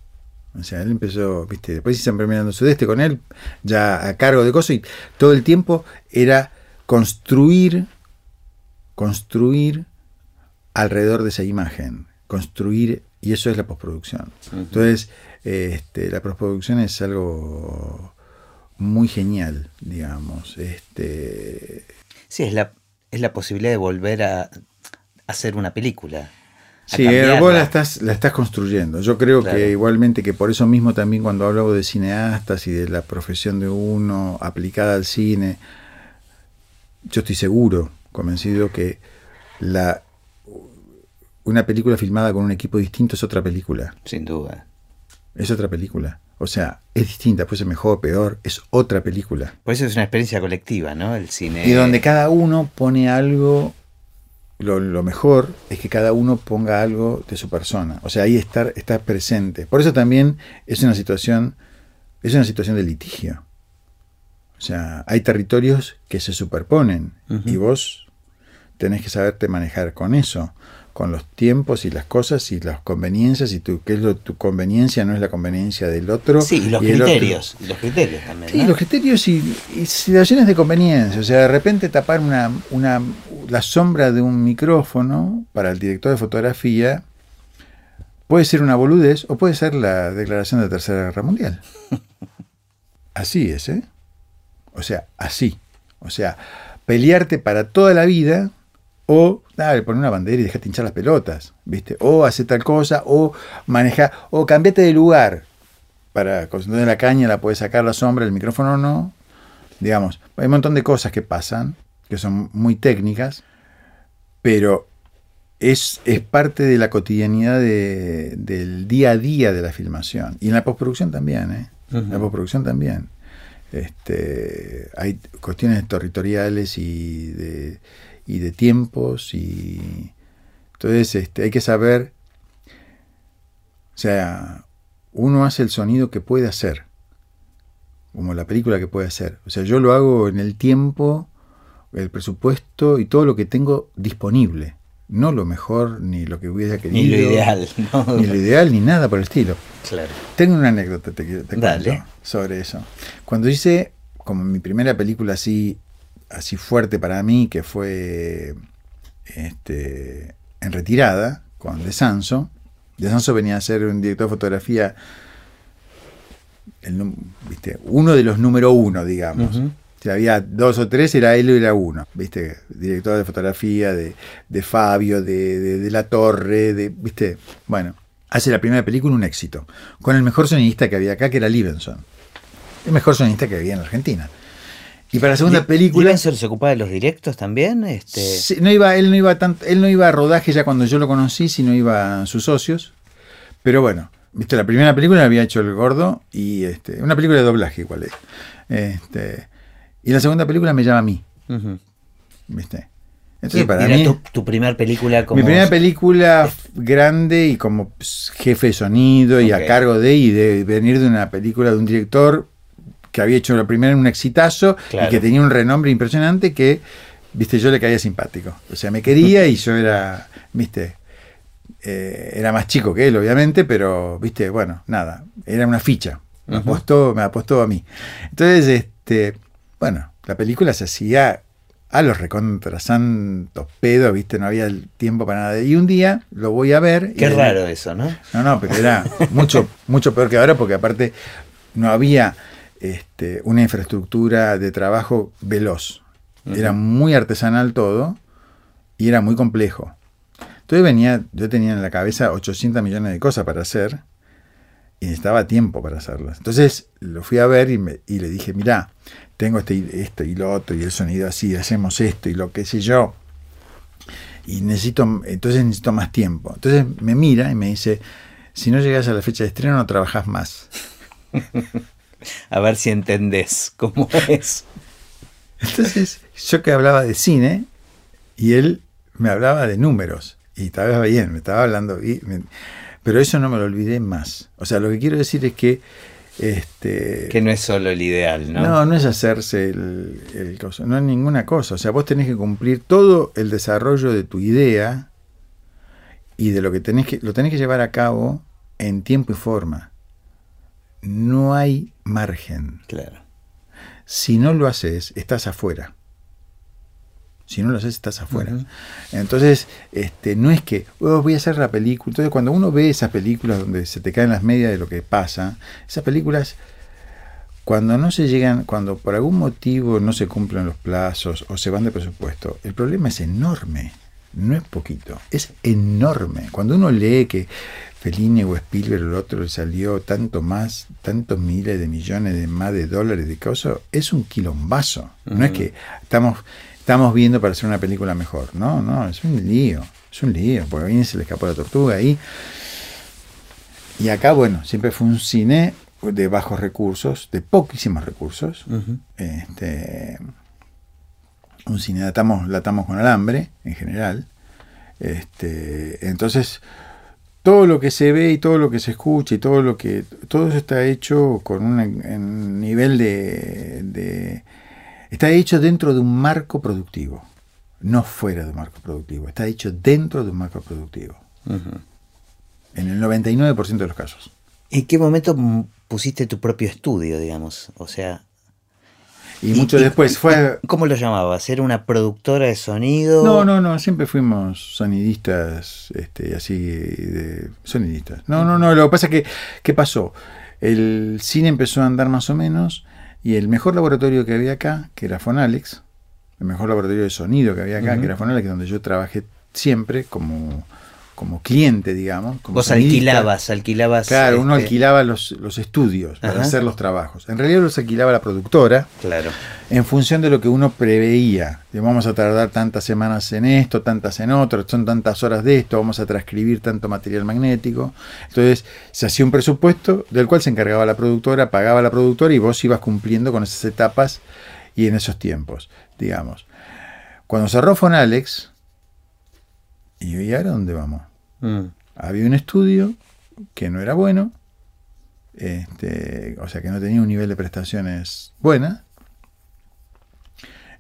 O sea, él empezó, viste, después hice Mirando Sudeste con él, ya a cargo de cosas, y todo el tiempo era construir, construir alrededor de esa imagen, construir, y eso es la postproducción. Entonces, este, la postproducción es algo muy genial, digamos. Este, Sí, es la, es la posibilidad de volver a hacer una película. Sí, eh, vos la estás, la estás construyendo. Yo creo Claro. que igualmente que por eso mismo también cuando hablo de cineastas y de la profesión de uno aplicada al cine, yo estoy seguro, convencido que la una película filmada con un equipo distinto es otra película. Sin duda. Es otra película. O sea, es distinta, puede ser mejor o peor, es otra película. Por eso es una experiencia colectiva, ¿no? El cine. Y donde cada uno pone algo, lo, lo mejor es que cada uno ponga algo de su persona. O sea, ahí estar, estar presente. Por eso también es una situación, es una situación de litigio. O sea, hay territorios que se superponen y vos tenés que saberte manejar con eso, con los tiempos y las cosas y las conveniencias y tu, qué es lo, tu conveniencia no es la conveniencia del otro. Sí, y los criterios. y los criterios también. Sí, ¿no? los criterios y, y situaciones de conveniencia. O sea, de repente tapar una, una la sombra de un micrófono para el director de fotografía puede ser una boludez o puede ser la declaración de la Tercera Guerra Mundial. <laughs> Así es, ¿eh? O sea, así. O sea, pelearte para toda la vida o dale, poner una bandera y dejate hinchar las pelotas, ¿viste? O hacer tal cosa, o manejar, o cambiate de lugar. Para concentrar la caña la puedes sacar la sombra, el micrófono no. Digamos, hay un montón de cosas que pasan, que son muy técnicas, pero es, es parte de la cotidianidad de- del día a día de la filmación. Y en la postproducción también, ¿eh? En la postproducción también. Este, hay cuestiones territoriales y de, y de tiempos y entonces este, hay que saber o sea uno hace el sonido que puede hacer como la película que puede hacer o sea yo lo hago en el tiempo el presupuesto y todo lo que tengo disponible no lo mejor ni lo que hubiera querido Ni lo ideal, <laughs> ¿no? ni lo ideal ni nada por el estilo Claro. tengo una anécdota te, te Dale. sobre eso. Cuando hice como mi primera película así, así fuerte para mí, que fue este, En Retirada, con De Sanso. De Sanso venía a ser un director de fotografía, el ¿viste? uno de los número uno, digamos. Si había dos o tres, era él y era uno, ¿viste? Director de fotografía de, de Fabio, de, de- de La Torre, de, ¿viste? Bueno, hace la primera película un éxito, con el mejor sonidista que había acá, que era Livenson. El mejor sonidista que había en Argentina. Y para la segunda película... ¿Livenson se ocupaba de los directos también? Este, Sí, no iba, él no iba tanto, él no iba a rodaje ya cuando yo lo conocí, sino iban sus socios. Pero bueno, viste, la primera película la había hecho el gordo y este, una película de doblaje igual es. Este, y la segunda película me llama a mí. ¿viste? Entonces ¿Y para mí tu, tu primer película como mi primera película grande y como pues, jefe de sonido y a cargo de y de venir de una película de un director que había hecho la primera en un exitazo Claro. y que tenía un renombre impresionante que, viste, yo le caía simpático. O sea, me quería y yo era, viste, eh, era más chico que él, obviamente, pero, viste, bueno, nada, era una ficha. Me apostó, me apostó a mí. Entonces, este, bueno, la película se hacía a los recontrasantos pedos, viste, no había el tiempo para nada. Y un día lo voy a ver. y Qué era- raro eso, ¿no? no, no, pero era mucho, mucho peor que ahora porque aparte no había este, una infraestructura de trabajo veloz. Era muy artesanal todo y era muy complejo. Entonces venía, yo tenía en la cabeza 800 millones de cosas para hacer y necesitaba tiempo para hacerlas. Entonces lo fui a ver y, me- y le dije, mirá, tengo este, esto y lo otro y el sonido así, hacemos esto y lo que sé yo. Y necesito, entonces necesito más tiempo. Entonces me mira y me dice, si no llegas a la fecha de estreno no trabajas más. <laughs> A ver si entendés cómo es. Entonces yo que hablaba de cine y él me hablaba de números. Y estaba bien, me estaba hablando. y me- pero eso no me lo olvidé más. O sea, lo que quiero decir es que... Este, Que no es solo el ideal, ¿no? No, no es hacerse el, el coso, no es ninguna cosa. O sea, vos tenés que cumplir todo el desarrollo de tu idea y de lo que tenés que, lo tenés que llevar a cabo en tiempo y forma. No hay margen. Claro. Si no lo haces, estás afuera. Si no lo haces, estás afuera. Entonces, este, no es que "Oh, voy a hacer la película. Entonces, cuando uno ve esas películas donde se te caen las medias de lo que pasa, esas películas, cuando no se llegan, cuando por algún motivo no se cumplen los plazos o se van de presupuesto, el problema es enorme. No es poquito, es enorme. Cuando uno lee que Fellini o Spielberg o el otro le salió tanto más, tantos miles de millones de más de dólares de cosas, es un quilombazo. No es que estamos, estamos viendo para hacer una película mejor. No, no, es un lío. Es un lío, porque a alguien se le escapó la tortuga ahí. Y acá, bueno, siempre fue un cine de bajos recursos, de poquísimos recursos. Este, un cine atamos, la atamos con alambre, en general. Este, entonces, todo lo que se ve y todo lo que se escucha y todo lo que. Todo eso está hecho con un en nivel de, de- Está hecho dentro de un marco productivo. No fuera de un marco productivo. Está hecho dentro de un marco productivo. En el 99% de los casos. ¿En qué momento pusiste tu propio estudio, digamos? O sea, Y, mucho después fue... ¿Cómo lo llamabas? ¿Era una productora de sonido? No, no, no, siempre fuimos sonidistas, este, así, de sonidistas. No, no, no, lo que pasa es que, ¿qué pasó? El cine empezó a andar más o menos y el mejor laboratorio que había acá, que era Fonalex, el mejor laboratorio de sonido que había acá, que era Fonalex, donde yo trabajé siempre como como cliente, digamos. Como Vos alquilabas, alquilabas. Claro, uno este alquilaba los, los estudios para hacer los trabajos. En realidad los alquilaba la productora. Claro. En función de lo que uno preveía. vamos a tardar tantas semanas en esto, tantas en otro, son tantas horas de esto, vamos a transcribir tanto material magnético. Entonces se hacía un presupuesto del cual se encargaba la productora, pagaba la productora y vos ibas cumpliendo con esas etapas y en esos tiempos, digamos. Cuando cerró Fonalex, ¿y ahora dónde vamos? Mm. Había un estudio que no era bueno, este, o sea que no tenía un nivel de prestaciones buena.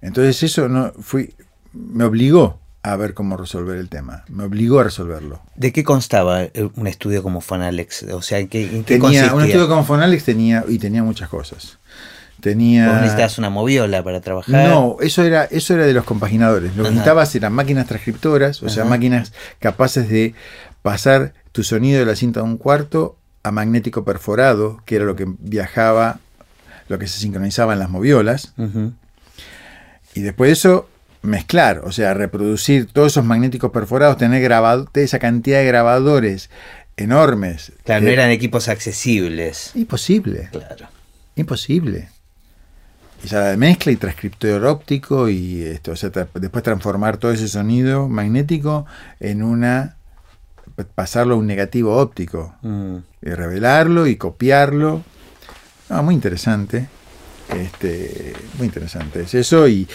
Entonces eso no fui, me obligó a ver cómo resolver el tema. Me obligó a resolverlo. ¿De qué constaba un estudio como Fonalex? O sea, ¿en qué, tenía, Un estudio como Fonalex tenía y tenía muchas cosas. Tenía. ¿Vos necesitabas una moviola para trabajar? No, eso era, eso era de los compaginadores. Lo que necesitabas eran máquinas transcriptoras, o sea, máquinas capaces de pasar tu sonido de la cinta de un cuarto a magnético perforado, que era lo que viajaba, lo que se sincronizaba en las moviolas. Y después de eso, mezclar, o sea, reproducir todos esos magnéticos perforados, tener grabado, esa cantidad de grabadores enormes. Claro, no eran equipos accesibles. Imposible. Claro. Imposible ya mezcla y transcriptor óptico y esto, o sea, después transformar todo ese sonido magnético en una pasarlo a un negativo óptico mm. y revelarlo y copiarlo. muy interesante. Este, muy interesante es eso y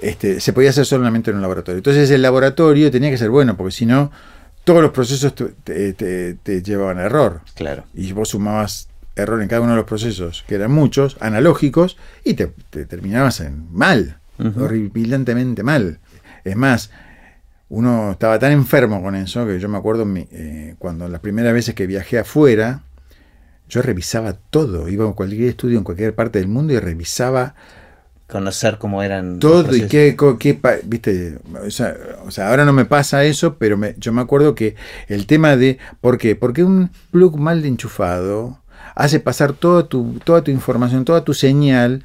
este, se podía hacer solamente en un laboratorio. Entonces el laboratorio tenía que ser bueno, porque si no, todos los procesos te, te llevaban a error. Claro. Y vos sumabas error en cada uno de los procesos, que eran muchos, analógicos, y te, terminabas en mal, horripilantemente mal. Es más, uno estaba tan enfermo con eso que yo me acuerdo eh, cuando las primeras veces que viajé afuera, yo revisaba todo, iba a cualquier estudio en cualquier parte del mundo y revisaba conocer cómo eran todo y qué, qué, viste o sea, ahora no me pasa eso pero yo me acuerdo que el tema de por qué porque un plug mal enchufado hace pasar toda tu, toda tu información, toda tu señal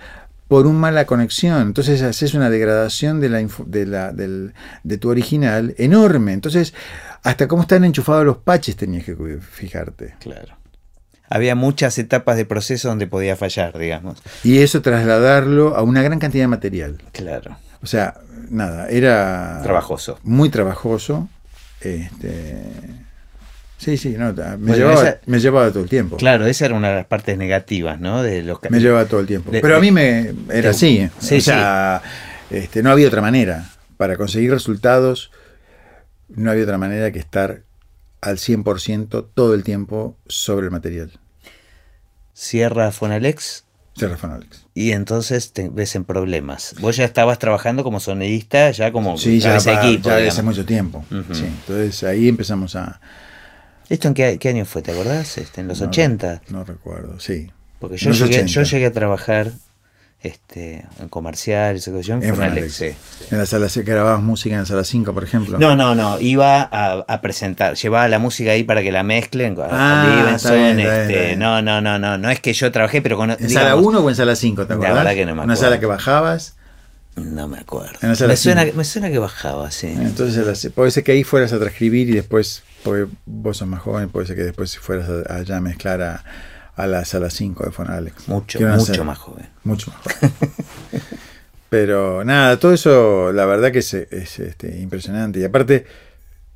por una mala conexión. Entonces haces una degradación de, la, de, la, del, de tu original enorme. Entonces, hasta cómo están enchufados los patches tenías que fijarte. Claro. Había muchas etapas de proceso donde podía fallar, digamos. Y eso trasladarlo a una gran cantidad de material. Claro. O sea, nada, era... Trabajoso. Muy trabajoso. Este, Sí, sí, no, me, llevaba, todo el tiempo. Claro, esa era una de las partes negativas, ¿no? De los, me llevaba todo el tiempo. Pero a mí me era así. ¿eh? o sea, Este, no había otra manera. Para conseguir resultados, no había otra manera que estar al 100% todo el tiempo sobre el material. Cierra Fonalex. Cierra Fonalex. Y entonces te ves en problemas. Vos ya estabas trabajando como sonidista, ya como sí, ya, equipo. Ya hace mucho tiempo. sí, entonces ahí empezamos a, ¿Esto en qué, año fue? ¿Te acordás? Este, en los 80. No recuerdo, sí. Porque yo llegué, yo llegué, a trabajar este, en comerciales, en, en la sala que grababas música en la sala 5, por ejemplo. No, no, no. Iba a, presentar, llevaba la música ahí para que la mezclen con ah, este, no, no, no, no. No es que yo trabajé, pero con. ¿En sala 1 o en sala 5? ¿Te acuerdas? La verdad que no me acuerdo. Una sala que bajabas. No me acuerdo. Me suena, me suena, que bajaba, sí. Entonces puede ser que ahí fueras a transcribir y después porque vos sos más joven, puede ser que después fueras allá a mezclar a, a la sala 5 de Fonalex. Mucho, mucho más joven. Mucho más joven. <laughs> Pero nada, todo eso la verdad que es, este, impresionante. Y aparte,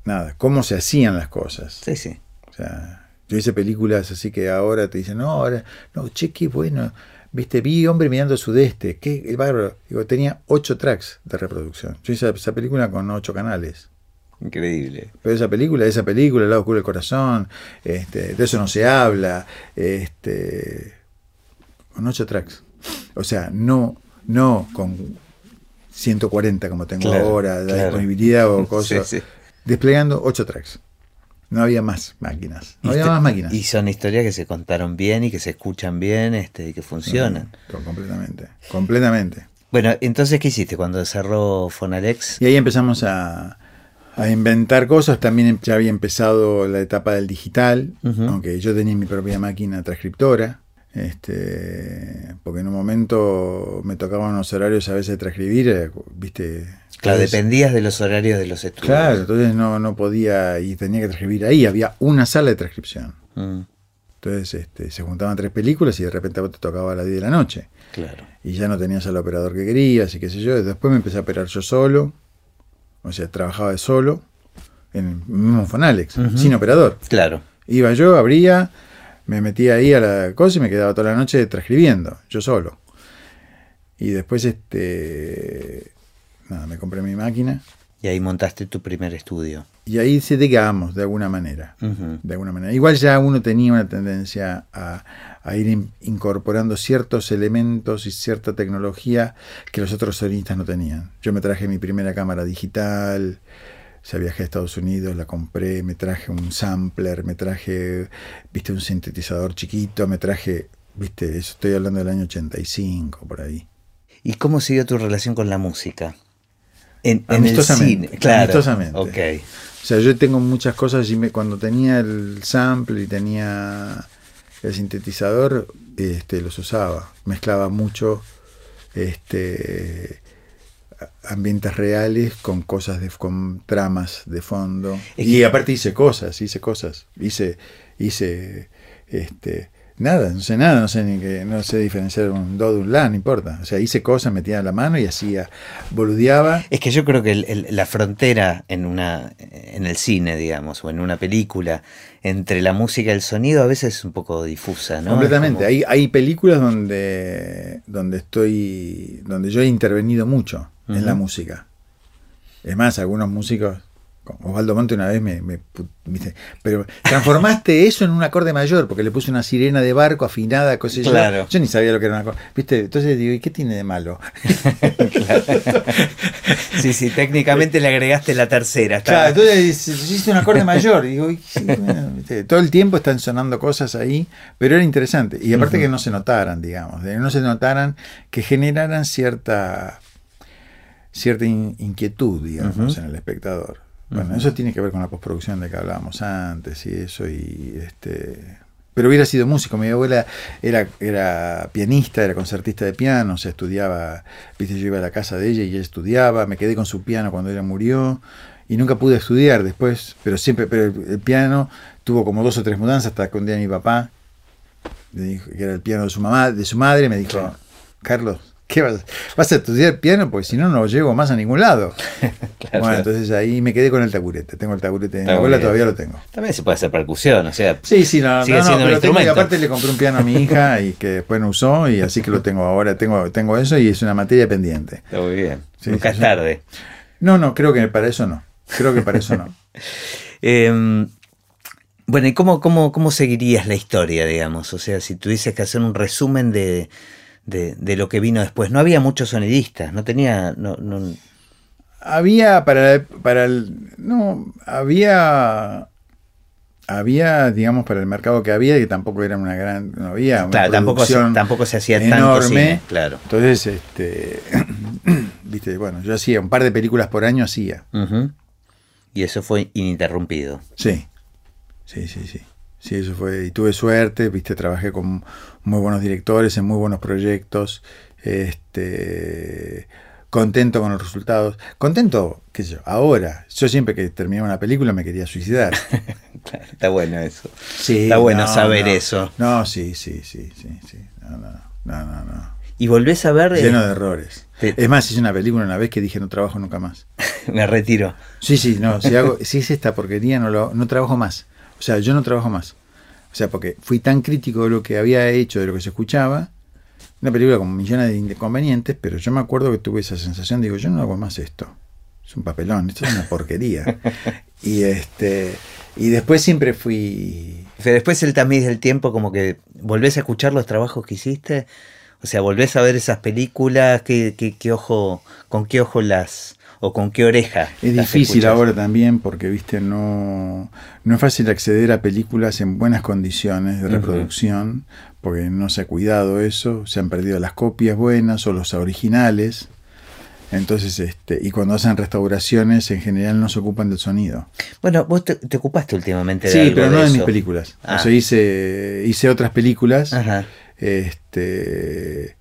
nada, cómo se hacían las cosas. Sí, sí. O sea, yo hice películas así que ahora te dicen, no, ahora, no, che, qué bueno. Viste, vi hombre mirando sudeste, qué bárbaro. Digo, tenía ocho tracks de reproducción. Yo hice esa película con ocho canales. Increíble. Pero esa película, esa película, El lado oscuro del corazón, este, de eso no se habla, este, con ocho tracks. O sea, no, no con 140 como tengo ahora, la disponibilidad o <laughs> cosas. Desplegando ocho tracks. No había más máquinas. No había te- más máquinas. Y son historias que se contaron bien y que se escuchan bien este, y que funcionan. Com- Completamente. Completamente. Bueno, entonces, ¿qué hiciste cuando cerró Fonalex? Y ahí empezamos a, a inventar cosas. También ya había empezado la etapa del digital, aunque yo tenía mi propia máquina transcriptora. Este, porque en un momento me tocaban unos horarios a veces de transcribir, eh, viste. Claro, dependías de los horarios de los estudios. Claro, entonces no, no podía y tenía que transcribir ahí. Había una sala de transcripción. Mm, Entonces este, se juntaban tres películas y de repente te tocaba a las 10 de la noche. claro. Y ya no tenías al operador que querías y qué sé yo. Después me empecé a operar yo solo. O sea, trabajaba de solo. En el mismo Fonalex, Ujú. sin operador. Claro. Iba yo, abría, me metía ahí a la cosa y me quedaba toda la noche transcribiendo, yo solo. Y después, este. Nada, me compré mi máquina. Y ahí montaste tu primer estudio. Y ahí se digamos, de alguna manera. De alguna manera. Igual ya uno tenía una tendencia a, a ir in- incorporando ciertos elementos y cierta tecnología que los otros solistas no tenían. Yo me traje mi primera cámara digital, ya viajé a Estados Unidos, la compré, me traje un sampler, me traje, viste, un sintetizador chiquito, me traje, viste, eso estoy hablando del año 85, por ahí. ¿Y cómo siguió tu relación con la música? En, en el cine, claro. amistosamente. Ok. O sea, yo tengo muchas cosas y me- cuando tenía el sample y tenía el sintetizador, este, los usaba. Mezclaba mucho este, ambientes reales con cosas de, con tramas de fondo. Es Y aparte hice cosas, hice cosas. Hice, hice este, nada, no sé nada, no sé ni que, no sé diferenciar un do de un la, no importa. O sea, hice cosas, metía la mano y hacía, boludeaba. Es que yo creo que el- el- la frontera en una en el cine, digamos, o en una película, entre la música y el sonido a veces es un poco difusa, ¿no? Completamente. Hay, hay películas donde, donde estoy, donde yo he intervenido mucho en la música. Es más, algunos músicos, Osvaldo Monte una vez me, me pu- me dice, pero transformaste <laughs> eso en un acorde mayor, porque le puse una sirena de barco afinada, cosa yo. Claro. Yo ni sabía lo que era un acorde. ¿Viste? Entonces digo, ¿y qué tiene de malo? <laughs> como- Sí, sí, técnicamente le agregaste la tercera. Claro, entonces hiciste un acorde mayor. Y digo, sí, <laughs> bueno, todo el tiempo están sonando cosas ahí, pero era interesante. Y aparte que no se notaran, digamos, que no se notaran, que generaran cierta cierta in- inquietud, digamos, en el espectador. Bueno, eso tiene que ver con la postproducción de que hablábamos antes y eso, y este. Pero hubiera sido músico, mi abuela era, era pianista, era concertista de piano, se estudiaba, viste, yo iba a la casa de ella y ella estudiaba, me quedé con su piano cuando ella murió y nunca pude estudiar después, pero siempre, pero el, piano tuvo como dos o tres mudanzas hasta que un día mi papá, me dijo, que era el piano de su mamá, de su madre, me dijo. Carlos, ¿qué vas, vas a estudiar piano? Porque si no, no llego más a ningún lado. <laughs> Claro. Bueno, entonces ahí me quedé con el taburete, tengo el taburete mi Está abuela, todavía lo tengo. También se puede hacer percusión, o sea, Sí, sí, no, Sigue no, no, pero tengo- y instrumento. aparte le compré un piano a mi hija <laughs> y que después no usó y así que lo tengo ahora, tengo, tengo eso y es una materia pendiente. está muy bien. Sí, Nunca sí, es tarde. No, no, creo que para eso no. Creo que para eso no. <laughs> Eh, bueno, ¿y cómo, cómo, cómo seguirías la historia, digamos? O sea, si tuvieses que hacer un resumen de, de, de lo que vino después. No había muchos sonidistas, no tenía... No, no- Había para, para el. No, había. Había, digamos, para el mercado que había, que tampoco era una gran. No había una claro, tampoco, se, tampoco se hacía tanto enorme. cine, claro. Entonces, este. <clears throat> Viste, bueno, yo hacía un par de películas por año, hacía. Y eso fue ininterrumpido. Sí, sí, sí, sí. Sí, eso fue. Y tuve suerte, viste, trabajé con muy buenos directores en muy buenos proyectos. Este. Contento con los resultados. Contento, qué sé yo, ahora. Yo siempre que terminaba una película me quería suicidar. <laughs> Claro, está bueno eso. Sí, Está bueno no, saber no. eso. No, sí, sí, sí, sí, sí. No, no, no, no, no. Y volvés a ver... eh, Lleno de errores. te- Es más, hice una película una vez que dije no trabajo nunca más. <laughs> me retiro. Sí, sí, no, si, hago, si es esta porquería no, lo, no trabajo más. O sea, yo no trabajo más. O sea, porque fui tan crítico de lo que había hecho, de lo que se escuchaba. Una película con millones de inconvenientes, pero yo me acuerdo que tuve esa sensación, digo, yo no hago más esto. Es un papelón, esto es una porquería. <laughs> y este y después siempre fui después el tamiz del tiempo, como que volvés a escuchar los trabajos que hiciste. O sea, volvés a ver esas películas, qué, qué, qué ojo, con qué ojo las. O con qué oreja. Es difícil ahora también porque, viste, no, no es fácil acceder a películas en buenas condiciones de reproducción, porque no se ha cuidado eso, se han perdido las copias buenas o los originales. Entonces, este, y cuando hacen restauraciones, en general no se ocupan del sonido. Bueno, vos te, ocupaste últimamente de Sí, pero no de, mis películas. O ah. sea, hice, hice otras películas. Este,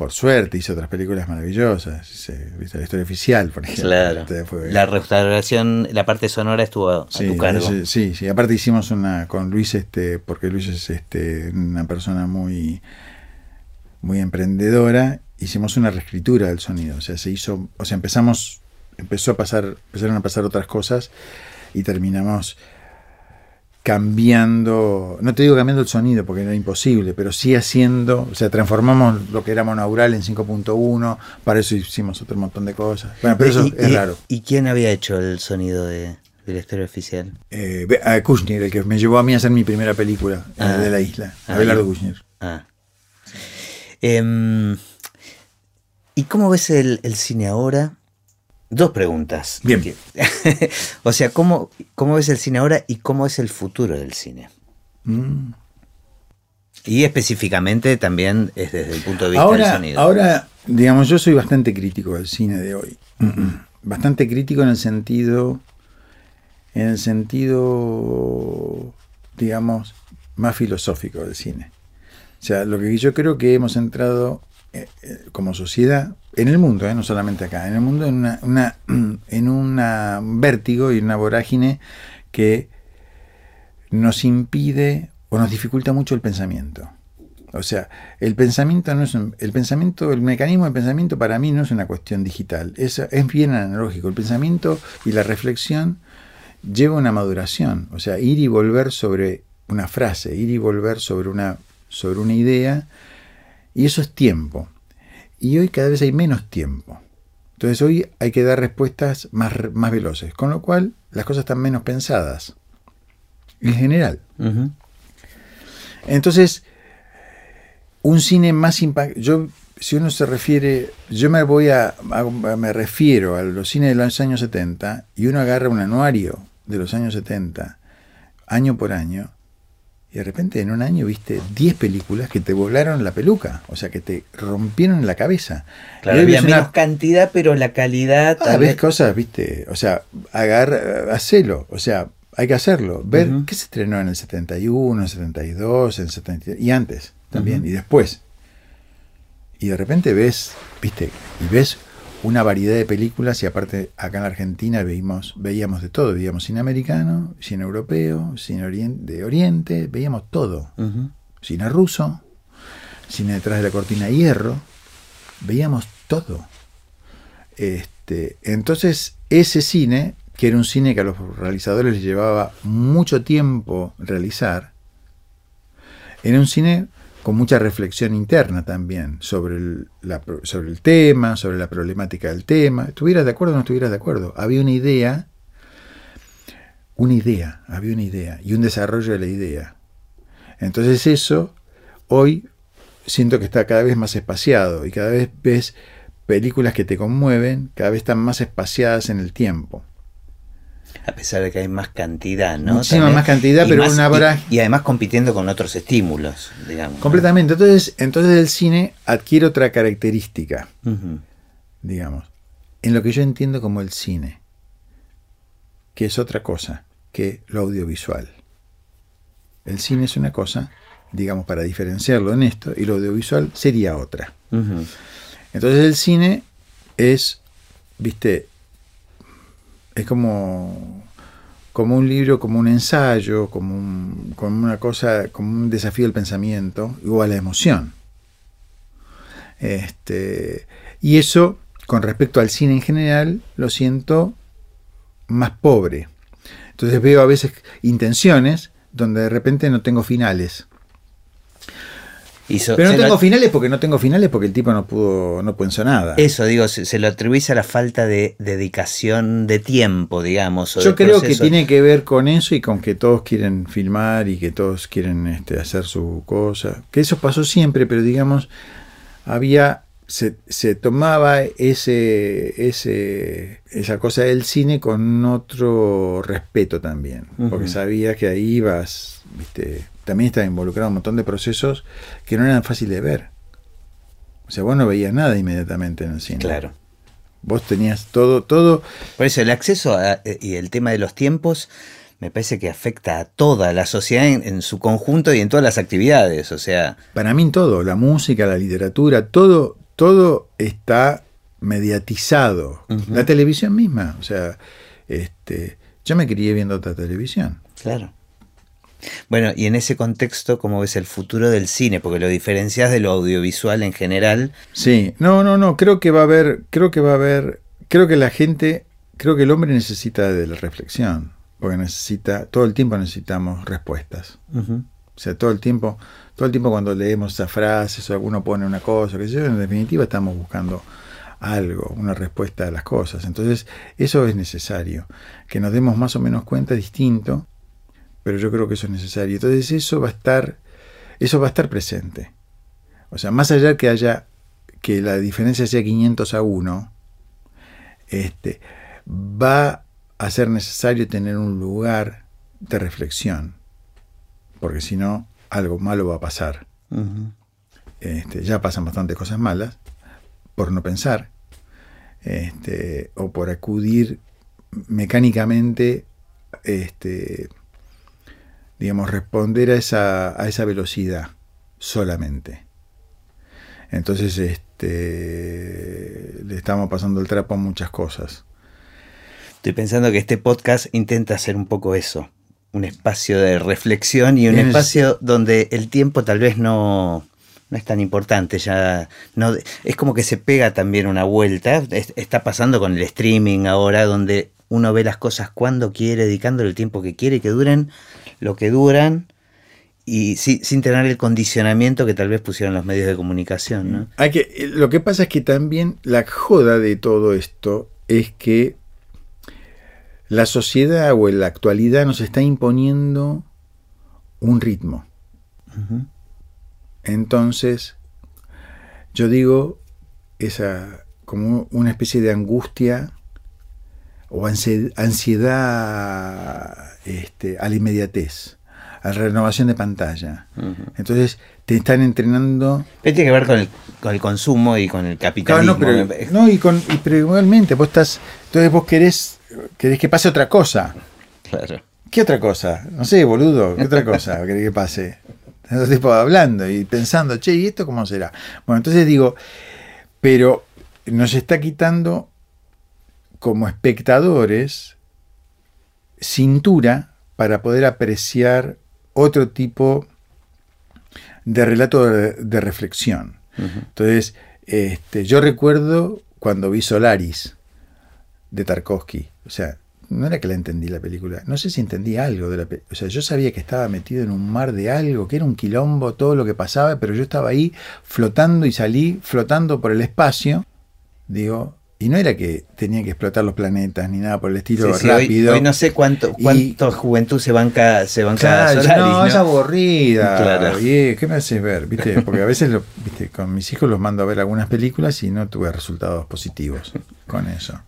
por suerte hice otras películas maravillosas. Hice, la historia oficial, por ejemplo. Claro. la restauración, la parte sonora estuvo a tu cargo. Sí, sí. Aparte hicimos una con Luis, este, porque Luis es este, una persona muy, muy emprendedora hicimos una reescritura del sonido. O sea, se hizo, o sea, empezamos, empezó a pasar, empezaron a pasar otras cosas y terminamos cambiando, no te digo cambiando el sonido porque era imposible, pero sí haciendo, o sea, transformamos lo que era monaural en 5.1, para eso hicimos otro montón de cosas. Bueno, pero eso es raro. ¿Y quién había hecho el sonido de, la historia oficial? Eh, Kushner, el que me llevó a mí a hacer mi primera película eh, ah. de la isla, ah, Abelardo Kushner. Ah. Em, ¿Y cómo ves el, cine ahora? Dos preguntas. Bien. <laughs> o sea, ¿cómo, ¿cómo ves el cine ahora y cómo es el futuro del cine? Mm. Y específicamente también es desde el punto de vista del sonido. Ahora, digamos, yo soy bastante crítico del cine de hoy. Bastante crítico en el sentido, en el sentido, digamos, más filosófico del cine. O sea, lo que yo creo que hemos entrado eh, eh, como sociedad, en el mundo, eh, no solamente acá, en el mundo <clears throat> en una, en un vértigo y una vorágine que nos impide o nos dificulta mucho el pensamiento. O sea, el pensamiento no es el pensamiento, el mecanismo de pensamiento para mí no es una cuestión digital, es, es bien analógico. El pensamiento y la reflexión lleva una maduración, o sea, ir y volver sobre una frase, ir y volver sobre una, sobre una idea y eso es tiempo. Y hoy cada vez hay menos tiempo. Entonces hoy hay que dar respuestas más, más veloces, con lo cual las cosas están menos pensadas. En general. Entonces, un cine más impactante. Yo, si uno se refiere, yo me voy a, me refiero a los cines de los años 70 y uno agarra un anuario de los años 70, año por año, y de repente en un año viste 10 películas que te volaron la peluca, o sea, que te rompieron la cabeza. Claro, había menos cantidad, pero la calidad... Ah, ves cosas, viste, o sea, agarra, hacelo, o sea, hay que hacerlo. Ver qué se estrenó en el 71, en el 72, en el 73, y antes también, y después. Y de repente ves, viste, y ves una variedad de películas y aparte acá en la Argentina veíamos, veíamos de todo, veíamos cine americano, cine europeo, cine de Oriente, veíamos todo. Cine ruso, cine detrás de la cortina de hierro, veíamos todo. Este, entonces ese cine, que era un cine que a los realizadores les llevaba mucho tiempo realizar, era un cine con mucha reflexión interna también sobre el, sobre el tema, sobre la problemática del tema. ¿Estuvieras de acuerdo o no estuvieras de acuerdo? Había una idea, una idea, había una idea y un desarrollo de la idea. Entonces eso hoy siento que está cada vez más espaciado y cada vez ves películas que te conmueven, cada vez están más espaciadas en el tiempo a pesar de que hay más cantidad, ¿no? Muchísima más cantidad, pero una y, y, además compitiendo con otros estímulos, digamos. Completamente. Entonces, entonces el cine adquiere otra característica, digamos, en lo que yo entiendo como el cine, que es otra cosa que lo audiovisual. El cine es una cosa, digamos, para diferenciarlo en esto, y lo audiovisual sería otra. Entonces el cine es, viste, es como, como un libro, como un ensayo, como, como una cosa, como un desafío del pensamiento o a la emoción. Este, y eso, con respecto al cine en general, lo siento más pobre. Entonces veo a veces intenciones donde de repente no tengo finales. Pero no tengo finales porque no tengo finales porque el tipo no pudo, no pensó nada. Eso, digo, se, lo atribuís a la falta de dedicación de tiempo, digamos. Yo creo que tiene que ver con eso y con que todos quieren filmar y que todos quieren este, hacer su cosa. Que eso pasó siempre, pero digamos, había se, se tomaba ese, ese, esa cosa del cine con otro respeto también, porque sabías que ahí ibas, viste, también estaba involucrado un montón de procesos que no eran fáciles de ver. O sea, vos no veías nada inmediatamente en el cine. Claro. Vos tenías todo, todo, Por eso el acceso a- eh, y el tema de los tiempos me parece que afecta a toda la sociedad en, en su conjunto y en todas las actividades. O sea, para mí todo, la música, la literatura, todo, todo está mediatizado. La televisión misma, o sea, este, yo me crié viendo otra televisión. claro. Bueno, y en ese contexto, ¿cómo ves el futuro del cine? Porque lo diferencias de lo audiovisual en general. Sí, no, no, no, creo que va a haber, creo que va a haber, creo que la gente, creo que el hombre necesita de la reflexión, porque necesita, todo el tiempo necesitamos respuestas. O sea, todo el tiempo, todo el tiempo cuando leemos esas frases o alguno pone una cosa, que yo, en definitiva estamos buscando algo, una respuesta a las cosas. Entonces, eso es necesario, que nos demos más o menos cuenta distinto, pero yo creo que eso es necesario. Entonces, eso va a estar, eso va a estar presente. O sea, más allá que haya que la diferencia sea 500 a 1, este, va a ser necesario tener un lugar de reflexión, porque si no, algo malo va a pasar. Este, ya pasan bastantes cosas malas por no pensar este, o por acudir mecánicamente, este, digamos, responder a esa, a esa velocidad solamente. Entonces, este, le estamos pasando el trapo a muchas cosas. Estoy pensando que este podcast intenta hacer un poco eso. Un espacio de reflexión y un Es- espacio donde el tiempo tal vez no, no es tan importante. Ya no, es como que se pega también una vuelta. Es- está pasando con el streaming ahora, donde uno ve las cosas cuando quiere, dedicándole el tiempo que quiere, que duren lo que duran. Y si- sin tener el condicionamiento que tal vez pusieron los medios de comunicación, ¿no? Hay que, eh, lo que pasa es que también la joda de todo esto es que la sociedad o la actualidad nos está imponiendo un ritmo. Entonces, yo digo, esa como una especie de angustia o ansi- ansiedad este, a la inmediatez, a la renovación de pantalla. Entonces, te están entrenando Pero Tiene que ver con el, con el consumo y con el Claro, capitalismo. no, pero, no, y con, y, pero igualmente, vos estás, entonces vos querés, querés que pase otra cosa. Claro. ¿Qué otra cosa? No sé, boludo, ¿qué otra cosa querés que pase? Entonces, tipo, hablando y pensando, che, ¿y esto cómo será? Bueno, entonces digo, pero nos está quitando como espectadores cintura para poder apreciar otro tipo de relato de, de reflexión. Entonces, este, yo recuerdo cuando vi Solaris de Tarkovsky. O sea, no era que la entendí la película. No sé si entendí algo de la película. O sea, yo sabía que estaba metido en un mar de algo, que era un quilombo, todo lo que pasaba, pero yo estaba ahí flotando y salí flotando por el espacio. Digo, y no era que tenía que explotar los planetas ni nada por el estilo Sí, sí, hoy- rápido. Hoy, no sé cuánto, Y- cuánto juventud se banca, se banca Claro, Solaris, no, ¿no? es aburrida. Claro. Oye, ¿qué me haces ver? ¿Viste? Porque a veces lo- ¿viste? con mis hijos los mando a ver algunas películas y no tuve resultados positivos con eso.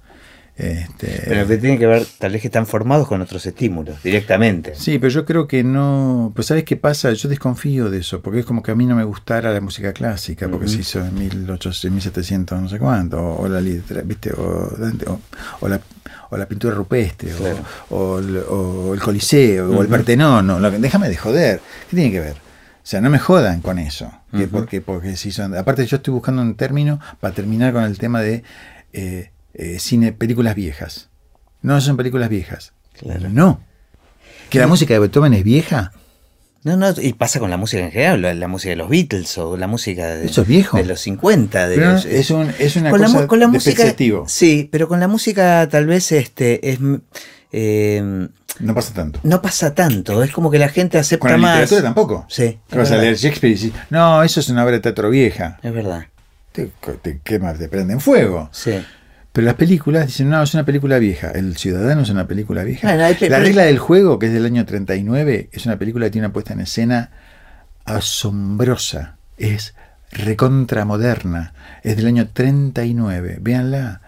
Este, Pero que tiene que ver, tal vez que están formados con otros estímulos, directamente. Sí, pero yo creo que no. Pues, ¿sabes qué pasa? Yo desconfío de eso, porque es como que a mí no me gustara la música clásica, porque Ujú. se hizo en 1800, 1700, no sé cuánto, o, o la literatura, ¿viste? O, Dante, o, o la, o la pintura rupestre, o- Claro. o, el, o el Coliseo, o el. Partenón, o lo que- déjame de joder. ¿Qué tiene que ver? O sea, no me jodan con eso. porque, porque si son. Aparte, yo estoy buscando un término para terminar con el tema de eh, eh, cine, películas viejas. No son películas viejas. Claro. No. ¿Que la música de Beethoven es vieja? No, no, y pasa con la música en general, la, la música de los Beatles o la música de, Eso es viejo. de los 50. De los, es, un- es una con la, cosa mu- con la música. Sí, pero con la música tal vez este es eh, No pasa tanto. no pasa tanto, es como que la gente acepta Con la más. literatura tampoco. Sí, ¿Qué vas a leer Shakespeare y decís, no, eso es una obra de teatro vieja. Es verdad. Te, te quema, te prende en fuego. Sí. Pero las películas dicen, no, es una película vieja. El Ciudadano es una película vieja. Bueno, hay pe- la regla del juego, que es del año 39, es una película que tiene una puesta en escena asombrosa. Es recontramoderna. Es del año 39. Véanla.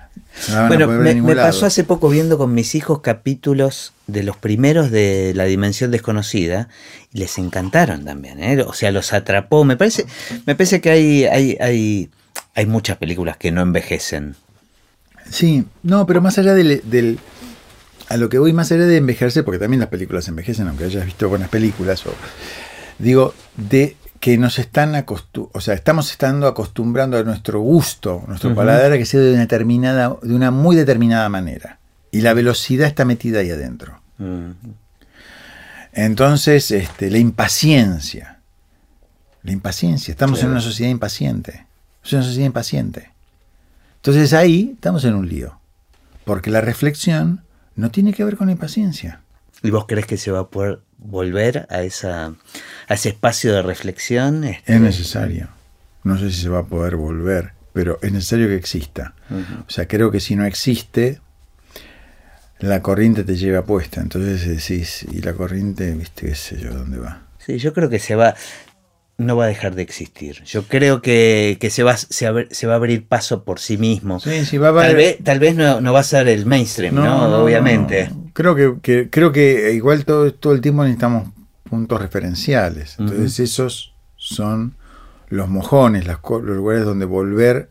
No Bueno, me, pasó hace poco viendo con mis hijos capítulos de los primeros de La Dimensión Desconocida y les encantaron también, ¿eh? o sea, los atrapó. Me parece, me parece que hay, hay, hay, hay muchas películas que no envejecen. Sí, no, pero más allá del, del- A lo que voy más allá de envejecer, porque también las películas envejecen, aunque hayas visto buenas películas, o, digo, de que nos están acostu o sea, estamos estando acostumbrando a nuestro gusto, nuestro paladar a que sea de una determinada, de una muy determinada manera. Y la velocidad está metida ahí adentro. Entonces, este, la impaciencia. La impaciencia. Estamos Claro. en una sociedad impaciente. Es una sociedad impaciente. Entonces ahí estamos en un lío. Porque la reflexión no tiene que ver con la impaciencia. ¿Y vos crees que se va a poder volver a, esa, a ese espacio de reflexión? Este, Es necesario. No sé si se va a poder volver, pero es necesario que exista. O sea, creo que si no existe, la corriente te lleva puesta. Entonces decís, y la corriente, viste, qué sé yo, dónde va. Sí, yo creo que se va, no va a dejar de existir. Yo creo que, que se, va, se, se va a abrir paso por sí mismo. Sí, sí, va a haber- Tal vez, tal vez no, no va a ser el mainstream, ¿no? Obviamente. no. Creo que, que- creo que igual todo, todo el tiempo necesitamos puntos referenciales. Entonces esos son los mojones, las los lugares donde volver,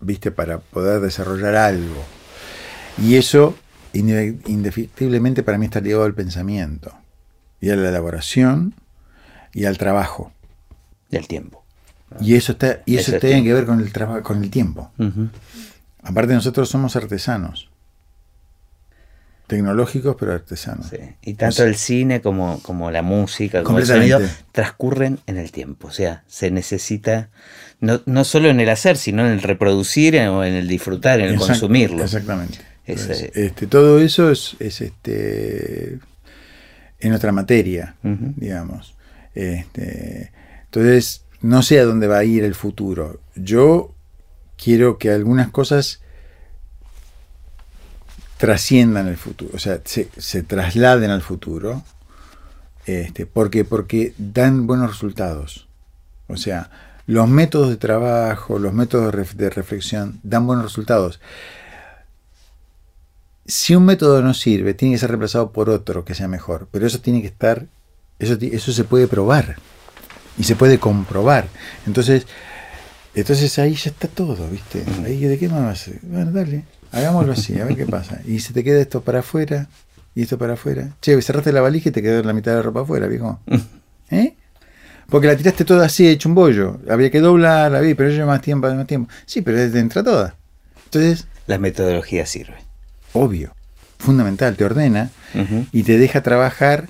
viste, para poder desarrollar algo. Y eso inde- indefectiblemente para mí está ligado al pensamiento y a la elaboración y al trabajo. Del tiempo. Y eso está y eso, Eso es tiene que ver con el trabajo, con el tiempo. Aparte nosotros somos artesanos. Tecnológicos pero artesanos. Sí. Y tanto el cine como, como la música, como el sonido, transcurren en el tiempo. O sea, se necesita, no, no solo en el hacer, sino en el reproducir o en el disfrutar, en el Exact- consumirlo. Exactamente. Entonces, este, todo eso es, es, este en otra materia, digamos. Este, entonces, no sé a dónde va a ir el futuro. Yo quiero que algunas cosas trasciendan el futuro, o sea, se, trasladen al futuro. Este, porque, porque dan buenos resultados. O sea, los métodos de trabajo, los métodos de ref- de reflexión dan buenos resultados. Si un método no sirve, tiene que ser reemplazado por otro que sea mejor. Pero eso tiene que estar, eso, eso se puede probar y se puede comprobar. Entonces, entonces ahí ya está todo, ¿viste? Ahí, ¿De qué más? Bueno, dale, hagámoslo así, a ver qué <laughs> pasa. Y se te queda esto para afuera y esto para afuera. Che, cerraste la valija y te quedó la mitad de la ropa afuera, viejo. ¿Eh? Porque la tiraste toda así, hecho un bollo. Había que doblarla, vi, pero lleva más tiempo, más tiempo. Sí, pero entra toda. Entonces, La metodología sirve. obvio, fundamental, te ordena y te deja trabajar,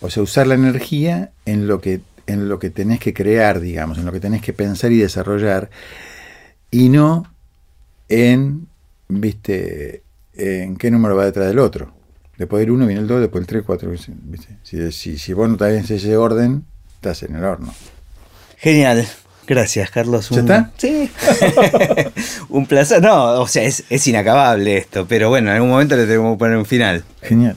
o sea, usar la energía en lo que en lo que tenés que crear, digamos, en lo que tenés que pensar y desarrollar, y no en, viste, en qué número va detrás del otro. Después del 1 viene el 2, después el 3, 4, ¿viste? Si, si, si vos no tenés ese orden, estás en el horno. Genial. Gracias, Carlos. ¿Ya Un- está? Sí. <laughs> un placer. No, o sea, es, es inacabable esto, pero bueno, en algún momento le tenemos que poner un final. Genial.